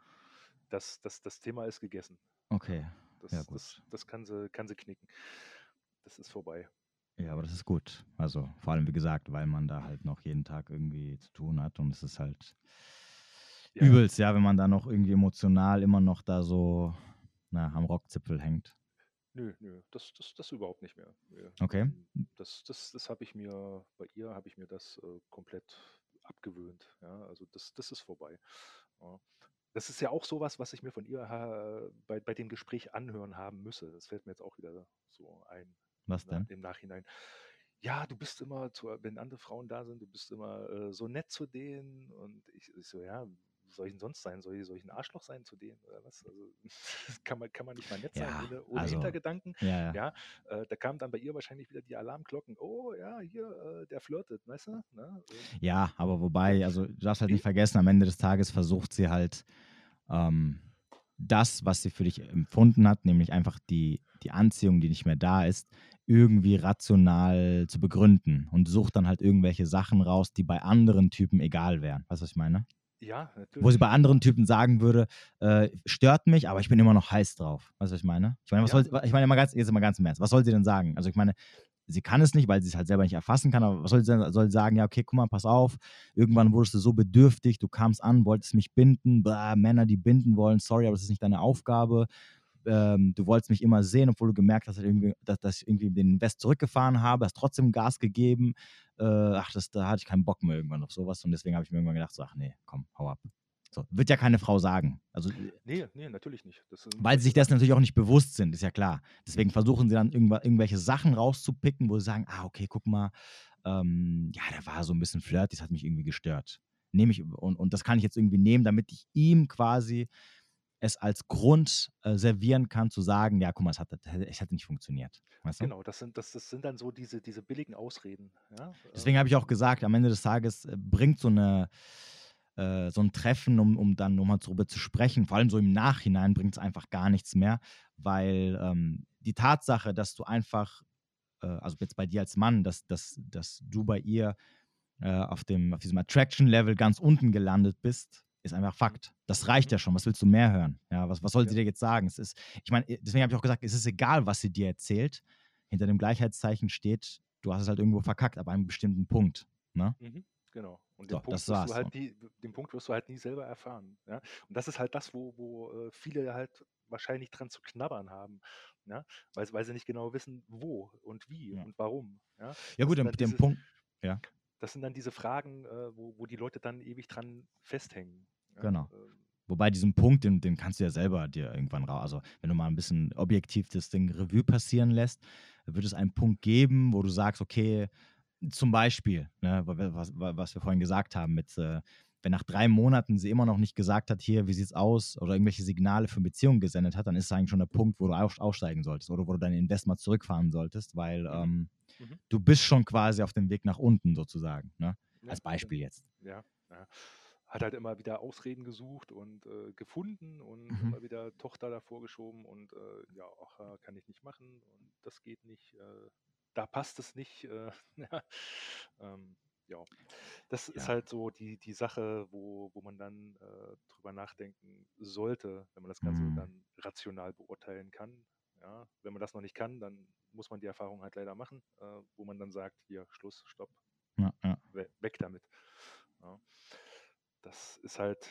Das, das, das Thema ist gegessen. Okay. Das, ja, das, das kann, sie, kann sie knicken. Das ist vorbei. Ja, aber das ist gut. Also vor allem, wie gesagt, weil man da halt noch jeden Tag irgendwie zu tun hat und es ist halt ja. übelst, ja, wenn man da noch irgendwie emotional immer noch da so na, am Rockzipfel hängt. Nö, nö, das, das, das überhaupt nicht mehr. Nö. Okay. Das, das, das habe ich mir, bei ihr habe ich mir das äh, komplett abgewöhnt. Ja, also das, das ist vorbei. Ja. Das ist ja auch sowas, was ich mir von ihr bei, bei dem Gespräch anhören haben müsse. Das fällt mir jetzt auch wieder so ein. Was denn? Im Nachhinein ja, du bist immer, wenn andere Frauen da sind, du bist immer äh, so nett zu denen. Und ich, ich, so, ja, soll ich denn sonst sein? Soll ich, soll ich ein Arschloch sein zu denen oder was? Also kann man, kann man nicht mal nett sein, ja, ohne, ohne also, Hintergedanken. Ja, ja. ja äh, da kamen dann bei ihr wahrscheinlich wieder die Alarmglocken. Oh ja, hier, äh, der flirtet, weißt du? Ne? Ja, aber wobei, also du darfst halt nicht vergessen, am Ende des Tages versucht sie halt ähm, das, was sie für dich empfunden hat, nämlich einfach die, die Anziehung, die nicht mehr da ist, irgendwie rational zu begründen und sucht dann halt irgendwelche Sachen raus, die bei anderen Typen egal wären. Weißt du, was ich meine? Ja, natürlich. Wo sie bei anderen Typen sagen würde, äh, stört mich, aber ich bin immer noch heiß drauf. Weißt du, was ich meine? Ich meine, was ja. soll, ich meine mal ganz, jetzt mal ganz im Ernst, was soll sie denn sagen? Also ich meine, sie kann es nicht, weil sie es halt selber nicht erfassen kann, aber was soll sie denn, soll sie sagen, ja, okay, guck mal, pass auf, irgendwann wurdest du so bedürftig, du kamst an, wolltest mich binden, blah, Männer, die binden wollen, sorry, aber das ist nicht deine Aufgabe. Ähm, du wolltest mich immer sehen, obwohl du gemerkt hast, dass, irgendwie, dass, dass ich irgendwie den West zurückgefahren habe, hast trotzdem Gas gegeben äh, ach, das, da hatte ich keinen Bock mehr irgendwann auf sowas und deswegen habe ich mir irgendwann gedacht, so, ach nee, komm, hau ab. So, wird ja keine Frau sagen. Also, äh, nee, nee, natürlich nicht. weil sie sich das natürlich auch nicht bewusst sind, ist ja klar. Deswegen versuchen sie dann irgendwelche Sachen rauszupicken, wo sie sagen, ah, okay, guck mal, ähm, ja, der war so ein bisschen flirt, das hat mich irgendwie gestört. Nehme ich, und, und das kann ich jetzt irgendwie nehmen, damit ich ihm quasi es als Grund äh, servieren kann, zu sagen, ja, guck mal, es hat, es hat nicht funktioniert. Weißt du? Genau, das sind, das, das sind dann so diese, diese billigen Ausreden. Ja? Deswegen habe ich auch gesagt, am Ende des Tages äh, bringt so eine äh, so ein Treffen, um, um dann nochmal darüber zu sprechen, vor allem so im Nachhinein bringt es einfach gar nichts mehr, weil ähm, die Tatsache, dass du einfach, äh, also jetzt bei dir als Mann, dass, dass, dass du bei ihr äh, auf, dem, auf diesem Attraction-Level ganz unten gelandet bist, ist einfach Fakt. Das reicht ja schon. Was willst du mehr hören? Ja, was, was soll sie dir jetzt sagen? Es ist, ich meine, deswegen habe ich auch gesagt, es ist egal, was sie dir erzählt. Hinter dem Gleichheitszeichen steht, du hast es halt irgendwo verkackt, aber einem bestimmten Punkt. Ne? Mhm, genau. Und den, so, Punkt das war's. Halt nie, den Punkt wirst du halt nie selber erfahren. Ja? Und das ist halt das, wo, wo äh, viele halt wahrscheinlich dran zu knabbern haben. Ja? Weil, weil sie nicht genau wissen, wo und wie ja. und warum. Ja, ja gut, den, den Punkt. Ja das sind dann diese Fragen, äh, wo, wo die Leute dann ewig dran festhängen. Genau. Ähm, Wobei diesen Punkt, den, den kannst du ja selber dir irgendwann raus. Also, wenn du mal ein bisschen objektiv das Ding Revue passieren lässt, wird es einen Punkt geben, wo du sagst, okay, zum Beispiel, ne, was, was wir vorhin gesagt haben, mit, äh, wenn nach drei Monaten sie immer noch nicht gesagt hat, hier, wie sieht's aus, oder irgendwelche Signale für Beziehungen gesendet hat, dann ist es eigentlich schon der Punkt, wo du aussteigen solltest oder wo du dein Investment zurückfahren solltest, weil mhm. ähm, Mhm. Du bist schon quasi auf dem Weg nach unten sozusagen, ne? Ja, Als Beispiel jetzt. Ja, ja. Hat halt immer wieder Ausreden gesucht und äh, gefunden und mhm. immer wieder Tochter davor geschoben und äh, ja, ach, äh, kann ich nicht machen und das geht nicht, äh, da passt es nicht. Äh, ähm, ja, das ja. ist halt so die, die Sache, wo, wo man dann äh, drüber nachdenken sollte, wenn man das Ganze mhm. dann rational beurteilen kann. Ja, wenn man das noch nicht kann, dann muss man die Erfahrung halt leider machen, wo man dann sagt, hier, Schluss, Stopp, ja, ja. We weg damit. Das ist halt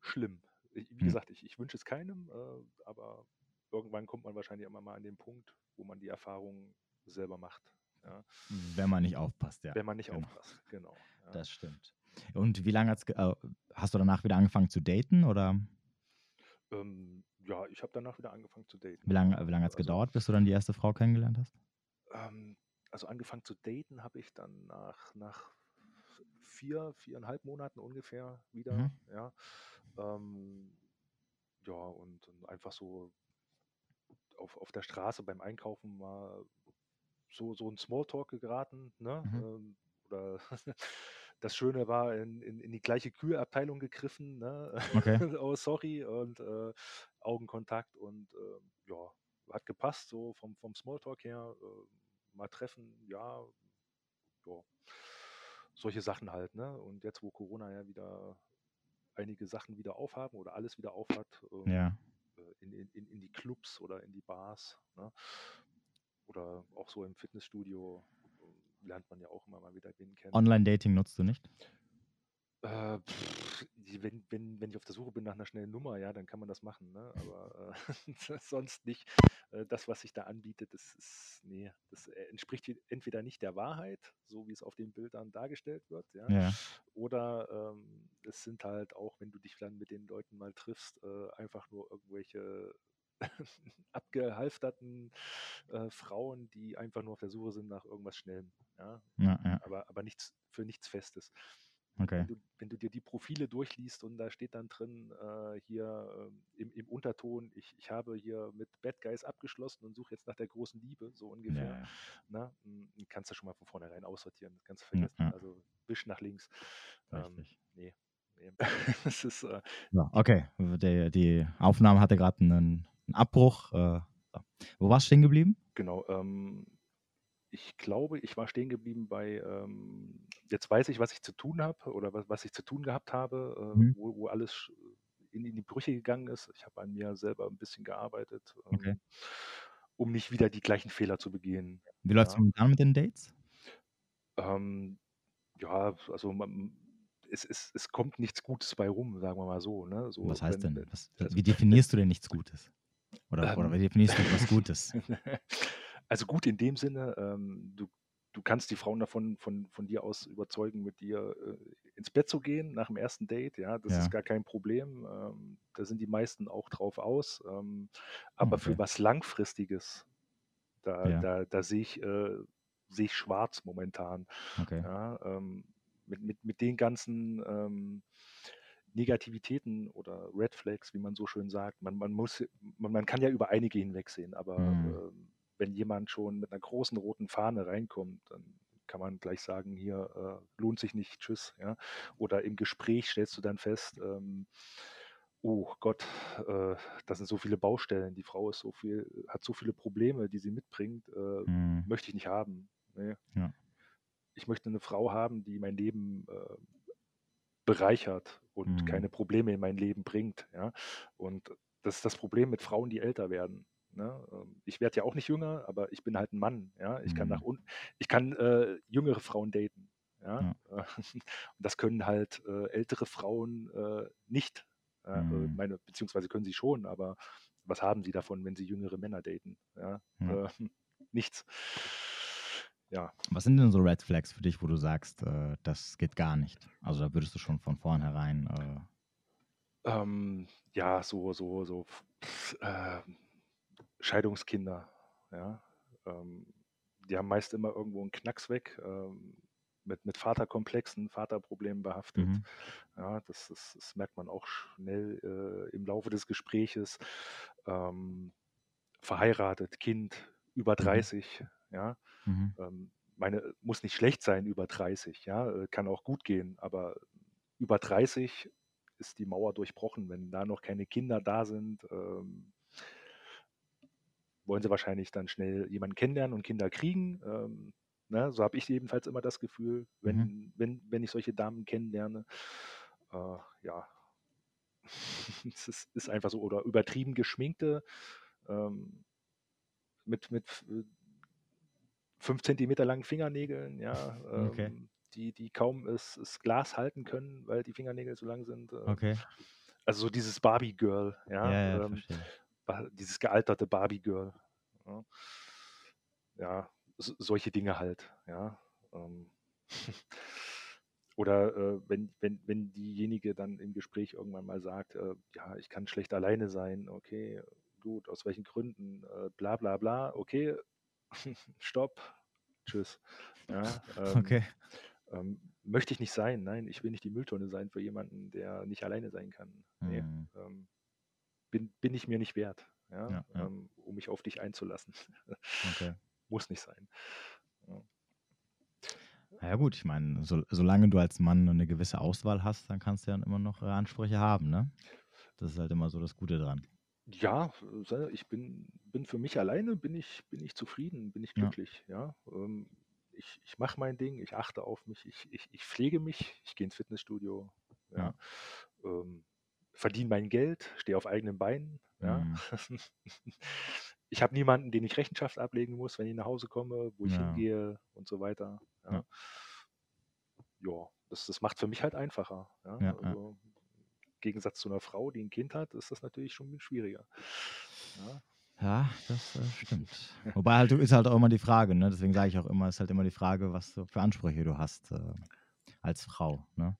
schlimm. Ich, wie gesagt, ich, ich wünsche es keinem, äh, aber irgendwann kommt man wahrscheinlich immer mal an den Punkt, wo man die Erfahrung selber macht. Ja. Wenn man nicht aufpasst, ja. Wenn man nicht genau. aufpasst, genau. Ja. Das stimmt. Und wie lange äh, hast du danach wieder angefangen zu daten oder? Ähm, ja, ich habe danach wieder angefangen zu daten. Wie lange, wie lange hat es also, gedauert, bis du dann die erste Frau kennengelernt hast? Ähm, also angefangen zu daten habe ich dann nach, nach vier, viereinhalb Monaten ungefähr wieder. Mhm. Ja, ähm, ja und, und, einfach so auf, auf der Straße beim Einkaufen mal so, so ein Smalltalk geraten. Ne? Mhm. Ähm, oder das Schöne war, in, in, in die gleiche Kühlabteilung gegriffen. Ne? Okay. oh, sorry. Und äh, Augenkontakt und äh, ja, hat gepasst, so vom, vom Smalltalk her. Äh, mal treffen, ja, ja. Solche Sachen halt, ne? Und jetzt, wo Corona ja wieder einige Sachen wieder aufhaben oder alles wieder aufhat, ähm, ja. Äh, in, in, in die Clubs oder in die Bars, ne? Oder auch so im Fitnessstudio lernt man ja auch immer mal wieder wen kennen. Online-Dating nutzt du nicht? Äh, pff, wenn, wenn, wenn ich auf der Suche bin nach einer schnellen Nummer, ja, dann kann man das machen, ne? aber äh, sonst nicht. Äh, das, was sich da anbietet, das ist, nee, das äh, entspricht entweder nicht der Wahrheit, so wie es auf den Bildern dargestellt wird, ja, ja. oder ähm, es sind halt auch, wenn du dich dann mit den Leuten mal triffst, äh, einfach nur irgendwelche abgehalfterten äh, Frauen, die einfach nur auf der Suche sind nach irgendwas Schnellem. Ja? ja, ja. Aber, aber nichts für nichts Festes. Okay. Wenn, du, wenn, du, dir die Profile durchliest und da steht dann drin, äh, hier äh, im, im, Unterton, ich, ich habe hier mit Bad Guys abgeschlossen und suche jetzt nach der großen Liebe, so ungefähr. Ja, ja. Na, hm, kannst du schon mal von vornherein aussortieren, das kannst du vergessen. Ja, also wisch nach links. Ähm, nee. nee. das ist, äh, okay, die, die Aufnahme hatte gerade einen ein Abbruch. Äh, wo warst du stehen geblieben? Genau. Ähm, ich glaube, ich war stehen geblieben bei, ähm, jetzt weiß ich, was ich zu tun habe oder was, was ich zu tun gehabt habe, äh, mhm. wo, wo, alles in, in, die Brüche gegangen ist. Ich habe an mir selber ein bisschen gearbeitet, ähm, okay. um nicht wieder die gleichen Fehler zu begehen. Wie läuft es ja. momentan mit den Dates? Ähm, ja, also man, es, es, es kommt nichts Gutes bei rum, sagen wir mal so. Ne? so was heißt wenn, denn? Was, also, wie definierst du denn nichts Gutes? Oder, ähm, oder wie definierst du etwas Gutes? Also gut in dem Sinne, ähm, du, du kannst die Frauen davon von, von dir aus überzeugen, mit dir äh, ins Bett zu gehen nach dem ersten Date. Ja, das ja. ist gar kein Problem. Ähm, da sind die meisten auch drauf aus. Ähm, aber okay. für was Langfristiges, da, ja. da, da sehe ich, äh, seh ich schwarz momentan. Okay. Ja, ähm, mit, mit, mit den ganzen ähm, Negativitäten oder Red Flags, wie man so schön sagt, man, man muss, man, man kann ja über einige hinwegsehen, aber Mhm. äh, wenn jemand schon mit einer großen roten Fahne reinkommt, dann kann man gleich sagen, hier äh, lohnt sich nicht, tschüss. Ja? Oder im Gespräch stellst du dann fest, ähm, oh Gott, äh, das sind so viele Baustellen, die Frau ist so viel, hat so viele Probleme, die sie mitbringt, äh, Mhm. möchte ich nicht haben. Nee. Ja. Ich möchte eine Frau haben, die mein Leben äh, bereichert und Mhm. keine Probleme in mein Leben bringt. Ja? Und das ist das Problem mit Frauen, die älter werden. Ne? Ähm, Ich werde ja auch nicht jünger, aber ich bin halt ein Mann. Ja? Ich kann Mhm. nach unten, ich kann äh, jüngere Frauen daten. Ja? Ja. Das können halt äh, ältere Frauen äh, nicht. Äh, Mhm. Meine, beziehungsweise können sie schon, aber was haben sie davon, wenn sie jüngere Männer daten? Ja? Äh, nichts. Ja, Was sind denn so Red Flags für dich, wo du sagst, äh, das geht gar nicht? Also da würdest du schon von vornherein. Äh, Ähm, ja, so, so, so äh, Scheidungskinder, ja. Ähm, die haben meist immer irgendwo einen Knacks weg, ähm, mit, mit Vaterkomplexen, Vaterproblemen behaftet. mhm. Ja, das, das, das merkt man auch schnell äh, im Laufe des Gespräches. Ähm, verheiratet, Kind, über 30, ja. Mhm. Ähm, meine, muss nicht schlecht sein über 30, ja, äh, kann auch gut gehen, aber über 30 ist die Mauer durchbrochen. Wenn da noch keine Kinder da sind, ähm, wollen sie wahrscheinlich dann schnell jemanden kennenlernen und Kinder kriegen. Ähm, ne? So habe ich jedenfalls immer das Gefühl, wenn, Mhm. wenn, wenn ich solche Damen kennenlerne. Äh, ja, es ist, ist einfach so. Oder übertrieben geschminkte ähm, mit, mit äh, fünf Zentimeter langen Fingernägeln, ja, ähm, Okay. die, die kaum das, das Glas halten können, weil die Fingernägel so lang sind. ähm, Okay. Also so dieses Barbie-Girl, Ja, ja, ja, ähm, dieses gealterte Barbie-Girl. Ja, ja so, solche Dinge halt, ja. Ähm, Oder äh, wenn, wenn, wenn diejenige dann im Gespräch irgendwann mal sagt, äh, ja, ich kann schlecht alleine sein, okay, gut, aus welchen Gründen, äh, bla bla bla, okay, stopp, tschüss. Ja, ähm, Okay. ähm, möchte ich nicht sein, nein, ich will nicht die Mülltonne sein für jemanden, der nicht alleine sein kann. Nee, Mhm. ähm, bin, bin ich mir nicht wert, ja, Ja, ja. Ähm, um mich auf dich einzulassen. Okay. Muss nicht sein. Ja. Ja gut, ich meine, so, solange du als Mann eine gewisse Auswahl hast, dann kannst du ja immer noch äh, Ansprüche haben, ne? Das ist halt immer so das Gute dran. Ja, ich bin, bin für mich alleine, bin ich, bin ich zufrieden, bin ich Ja. glücklich, ja. Ähm, ich ich mache mein Ding, ich achte auf mich, ich, ich, ich pflege mich, ich gehe ins Fitnessstudio, ja. Ähm, verdiene mein Geld, stehe auf eigenen Beinen, ja. Mhm. Ich habe niemanden, den ich Rechenschaft ablegen muss, wenn ich nach Hause komme, wo ich Ja. hingehe und so weiter. Ja, Ja. das, das macht für mich halt einfacher. Ja. Also, Im Gegensatz zu einer Frau, die ein Kind hat, ist das natürlich schon schwieriger. Ja. Ja, das äh, stimmt. Wobei halt ist halt auch immer die Frage, ne? Deswegen sage ich auch immer, ist halt immer die Frage, was du für Ansprüche du hast äh, als Frau. Ne?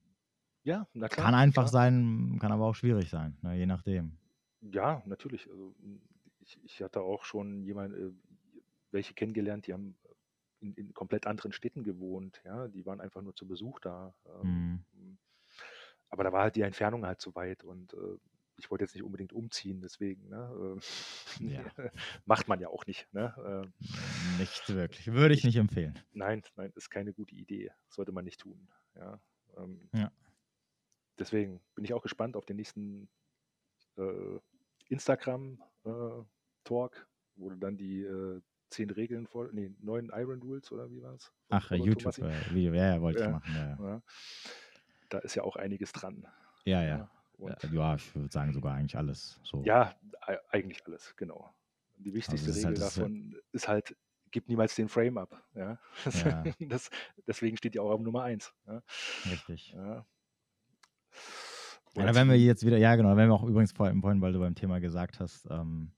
Ja, na klar. Kann einfach klar. sein, kann aber auch schwierig sein, ne? je nachdem. Ja, natürlich. Also, m, ich, ich hatte auch schon jemand, äh, welche kennengelernt, die haben in, in komplett anderen Städten gewohnt. Ja, die waren einfach nur zu Besuch da. Ähm, Mhm. Aber da war halt die Entfernung halt zu weit und äh, ich wollte jetzt nicht unbedingt umziehen, deswegen. Ne? äh, Ja. Macht man ja auch nicht. Ne? Äh, Nicht wirklich. Würde ich Ich- nicht empfehlen. nein, nein, ist keine gute Idee. Sollte man nicht tun. Ja. Ähm, Ja. Deswegen bin ich auch gespannt auf den nächsten äh, Instagram-Talk, wo du dann die äh, zehn Regeln vor, nee, neun Iron Rules oder wie war es? Ach, äh, YouTube äh, ja, ja, wollte ich Ja. machen. Ja, ja. Ja. Da ist ja auch einiges dran. ja, ja. Äh, ja, ich würde sagen sogar eigentlich alles. So. ja, eigentlich alles, genau. Die wichtigste es ist Regel halt- davon ist halt, gib niemals den Frame ab. Ja? Ja. Das, deswegen steht die auch auf Nummer eins. Ja? Richtig. Ja. Ja, Oder da werden wir jetzt wieder, ja genau, werden wir auch übrigens vorhin, vorhin, weil du beim Thema gesagt hast, ähm,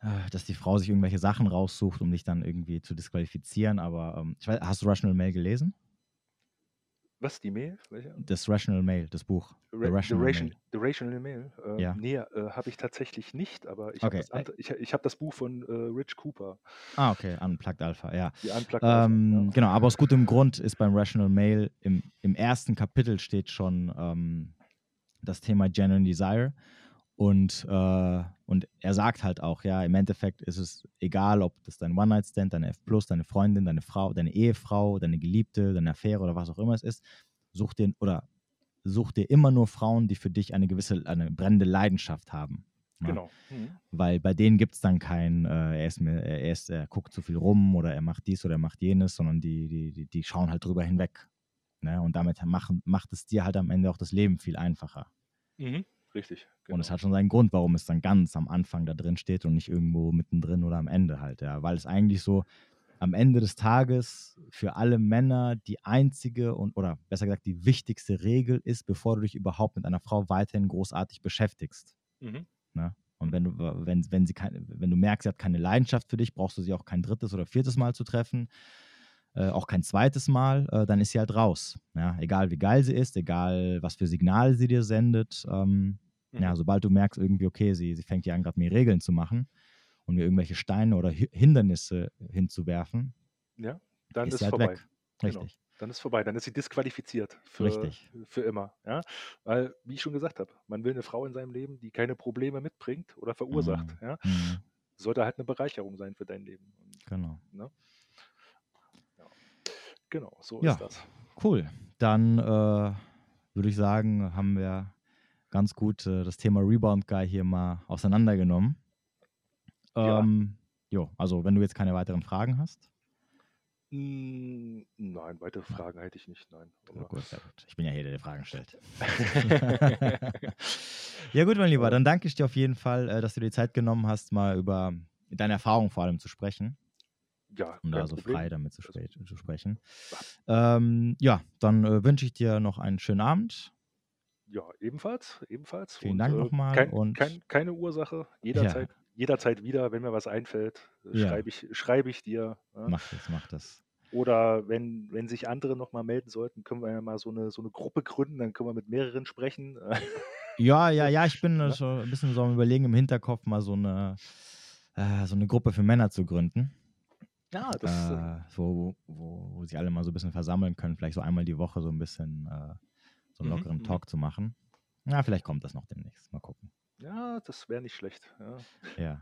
äh, dass die Frau sich irgendwelche Sachen raussucht, um dich dann irgendwie zu disqualifizieren. Aber ähm, ich weiß, hast du Rational Mail gelesen? Was, die Mail? Welche? Das Rational Mail, das Buch. Ra- The Rational Ration, Mail. The Rational Mail? Äh, Ja. Nee, äh, habe ich tatsächlich nicht, aber ich Okay. habe das, ante- ich, ich hab das Buch von äh, Rich Cooper, Ah, okay, Unplugged Alpha, ja. die Unplugged Ähm, Alpha, ja. Genau, aber aus gutem Grund ist beim Rational Mail im, im ersten Kapitel steht schon, ähm, das Thema Genuine Desire. Und, äh, und er sagt halt auch, ja, im Endeffekt ist es egal, ob das dein One-Night-Stand, deine F, deine Freundin, deine Frau, deine Ehefrau, deine Geliebte, deine Affäre oder was auch immer es ist, such dir oder such dir immer nur Frauen, die für dich eine gewisse, eine brennende Leidenschaft haben. Ne? Genau. Mhm. Weil bei denen gibt es dann kein, äh, er, ist, er, ist, er guckt zu viel rum oder er macht dies oder er macht jenes, sondern die, die, die, die schauen halt drüber hinweg. Ne? Und damit machen, macht es dir halt am Ende auch das Leben viel einfacher. Mhm. Richtig. Genau. Und es hat schon seinen Grund, warum es dann ganz am Anfang da drin steht und nicht irgendwo mittendrin oder am Ende halt, ja. Weil es eigentlich so am Ende des Tages für alle Männer die einzige und oder besser gesagt die wichtigste Regel ist, bevor du dich überhaupt mit einer Frau weiterhin großartig beschäftigst. Mhm. Ne? Und wenn du, wenn, wenn, sie kein, wenn du merkst, sie hat keine Leidenschaft für dich, brauchst du sie auch kein drittes oder viertes Mal zu treffen, äh, auch kein zweites Mal, äh, dann ist sie halt raus. Ja? Egal wie geil sie ist, egal was für Signale sie dir sendet. Ähm, mhm. Ja, sobald du merkst irgendwie, okay, sie, sie fängt ja an, gerade mir Regeln zu machen und mir irgendwelche Steine oder Hindernisse hinzuwerfen, ja, dann ist, ist halt vorbei. Weg. Richtig. Genau. Dann ist vorbei, dann ist sie disqualifiziert für, Richtig. für immer. Ja? Weil, wie ich schon gesagt habe, man will eine Frau in seinem Leben, die keine Probleme mitbringt oder verursacht. Mhm. Ja? Mhm. Sollte halt eine Bereicherung sein für dein Leben. Und, genau. Ne? Genau, so ja, ist das. Cool. Dann äh, würde ich sagen, haben wir ganz gut äh, das Thema Rebound Guy hier mal auseinandergenommen. Ähm, ja. Jo, also wenn du jetzt keine weiteren Fragen hast. Hm, nein, weitere Fragen hätte ich nicht, nein. Ja, gut, sehr gut. Ich bin ja hier, der, der Fragen stellt. ja gut, mein Lieber, dann danke ich dir auf jeden Fall, äh, dass du dir Zeit genommen hast, mal über deine Erfahrungen vor allem zu sprechen. Ja, um da so Problem. frei damit zu, spä zu sprechen. Ja, ähm, ja dann äh, wünsche ich dir noch einen schönen Abend. Ja, ebenfalls, ebenfalls. Vielen und, Dank äh, nochmal. Kein, und kein, keine Ursache, jederzeit, ja. jederzeit wieder, wenn mir was einfällt, äh, ja. schreibe ich, schreib ich dir. Ja. Mach das, mach das. Oder wenn, wenn sich andere nochmal melden sollten, können wir ja mal so eine, so eine Gruppe gründen, dann können wir mit mehreren sprechen. Ja, ja, ja, ich bin ja? schon ein bisschen so am Überlegen im Hinterkopf, mal so eine, äh, so eine Gruppe für Männer zu gründen. Ja, das äh, so, wo, wo sich alle mal so ein bisschen versammeln können, vielleicht so einmal die Woche so ein bisschen äh, so einen mhm, lockeren mhm. Talk zu machen. Ja, vielleicht kommt das noch demnächst. Mal gucken. Ja, das wäre nicht schlecht. Ja. ja.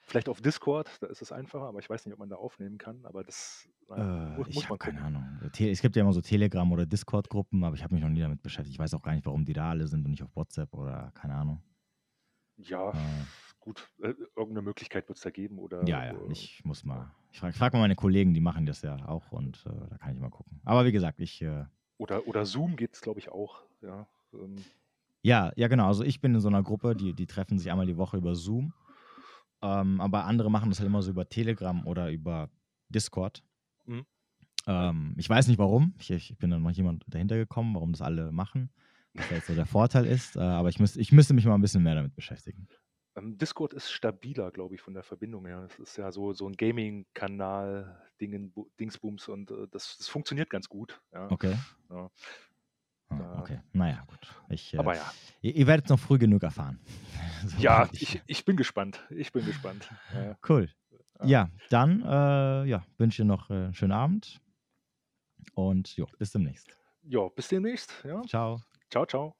Vielleicht auf Discord, da ist es einfacher, aber ich weiß nicht, ob man da aufnehmen kann. Aber das äh, muss, ich habe keine Ahnung. Es gibt ja immer so Telegram- oder Discord-Gruppen, aber ich habe mich noch nie damit beschäftigt. Ich weiß auch gar nicht, warum die da alle sind und nicht auf WhatsApp oder keine Ahnung. Ja, äh, gut, äh, irgendeine Möglichkeit wird es da geben oder. Ja, ja, ich muss mal. Ich frage frag mal meine Kollegen, die machen das ja auch und äh, da kann ich mal gucken. Aber wie gesagt, ich. Äh, oder, oder Zoom geht es, glaube ich, auch. Ja, ähm. ja, ja, genau. Also ich bin in so einer Gruppe, die, die treffen sich einmal die Woche über Zoom. Ähm, aber andere machen das halt immer so über Telegram oder über Discord. Mhm. Ähm, ich weiß nicht warum. Ich, ich bin dann noch jemand dahinter gekommen, warum das alle machen. Was jetzt so der Vorteil ist. Äh, aber ich, müß, ich müsste mich mal ein bisschen mehr damit beschäftigen. Ähm, Discord ist stabiler, glaube ich, von der Verbindung her. Es ist ja so, so ein Gaming-Kanal, Dingsbums und äh, das, das funktioniert ganz gut. Ja. Okay. Ja. Ah, okay, naja, gut. Ich, äh, Aber ja. Ihr, ihr werdet es noch früh genug erfahren. so ja, ich, ich bin gespannt. Ich bin gespannt. Ja. Cool. Ja, dann äh, ja, wünsche ich dir noch äh, einen schönen Abend und jo, bis demnächst. Ja, bis demnächst. Ja. Ciao. Ciao, ciao.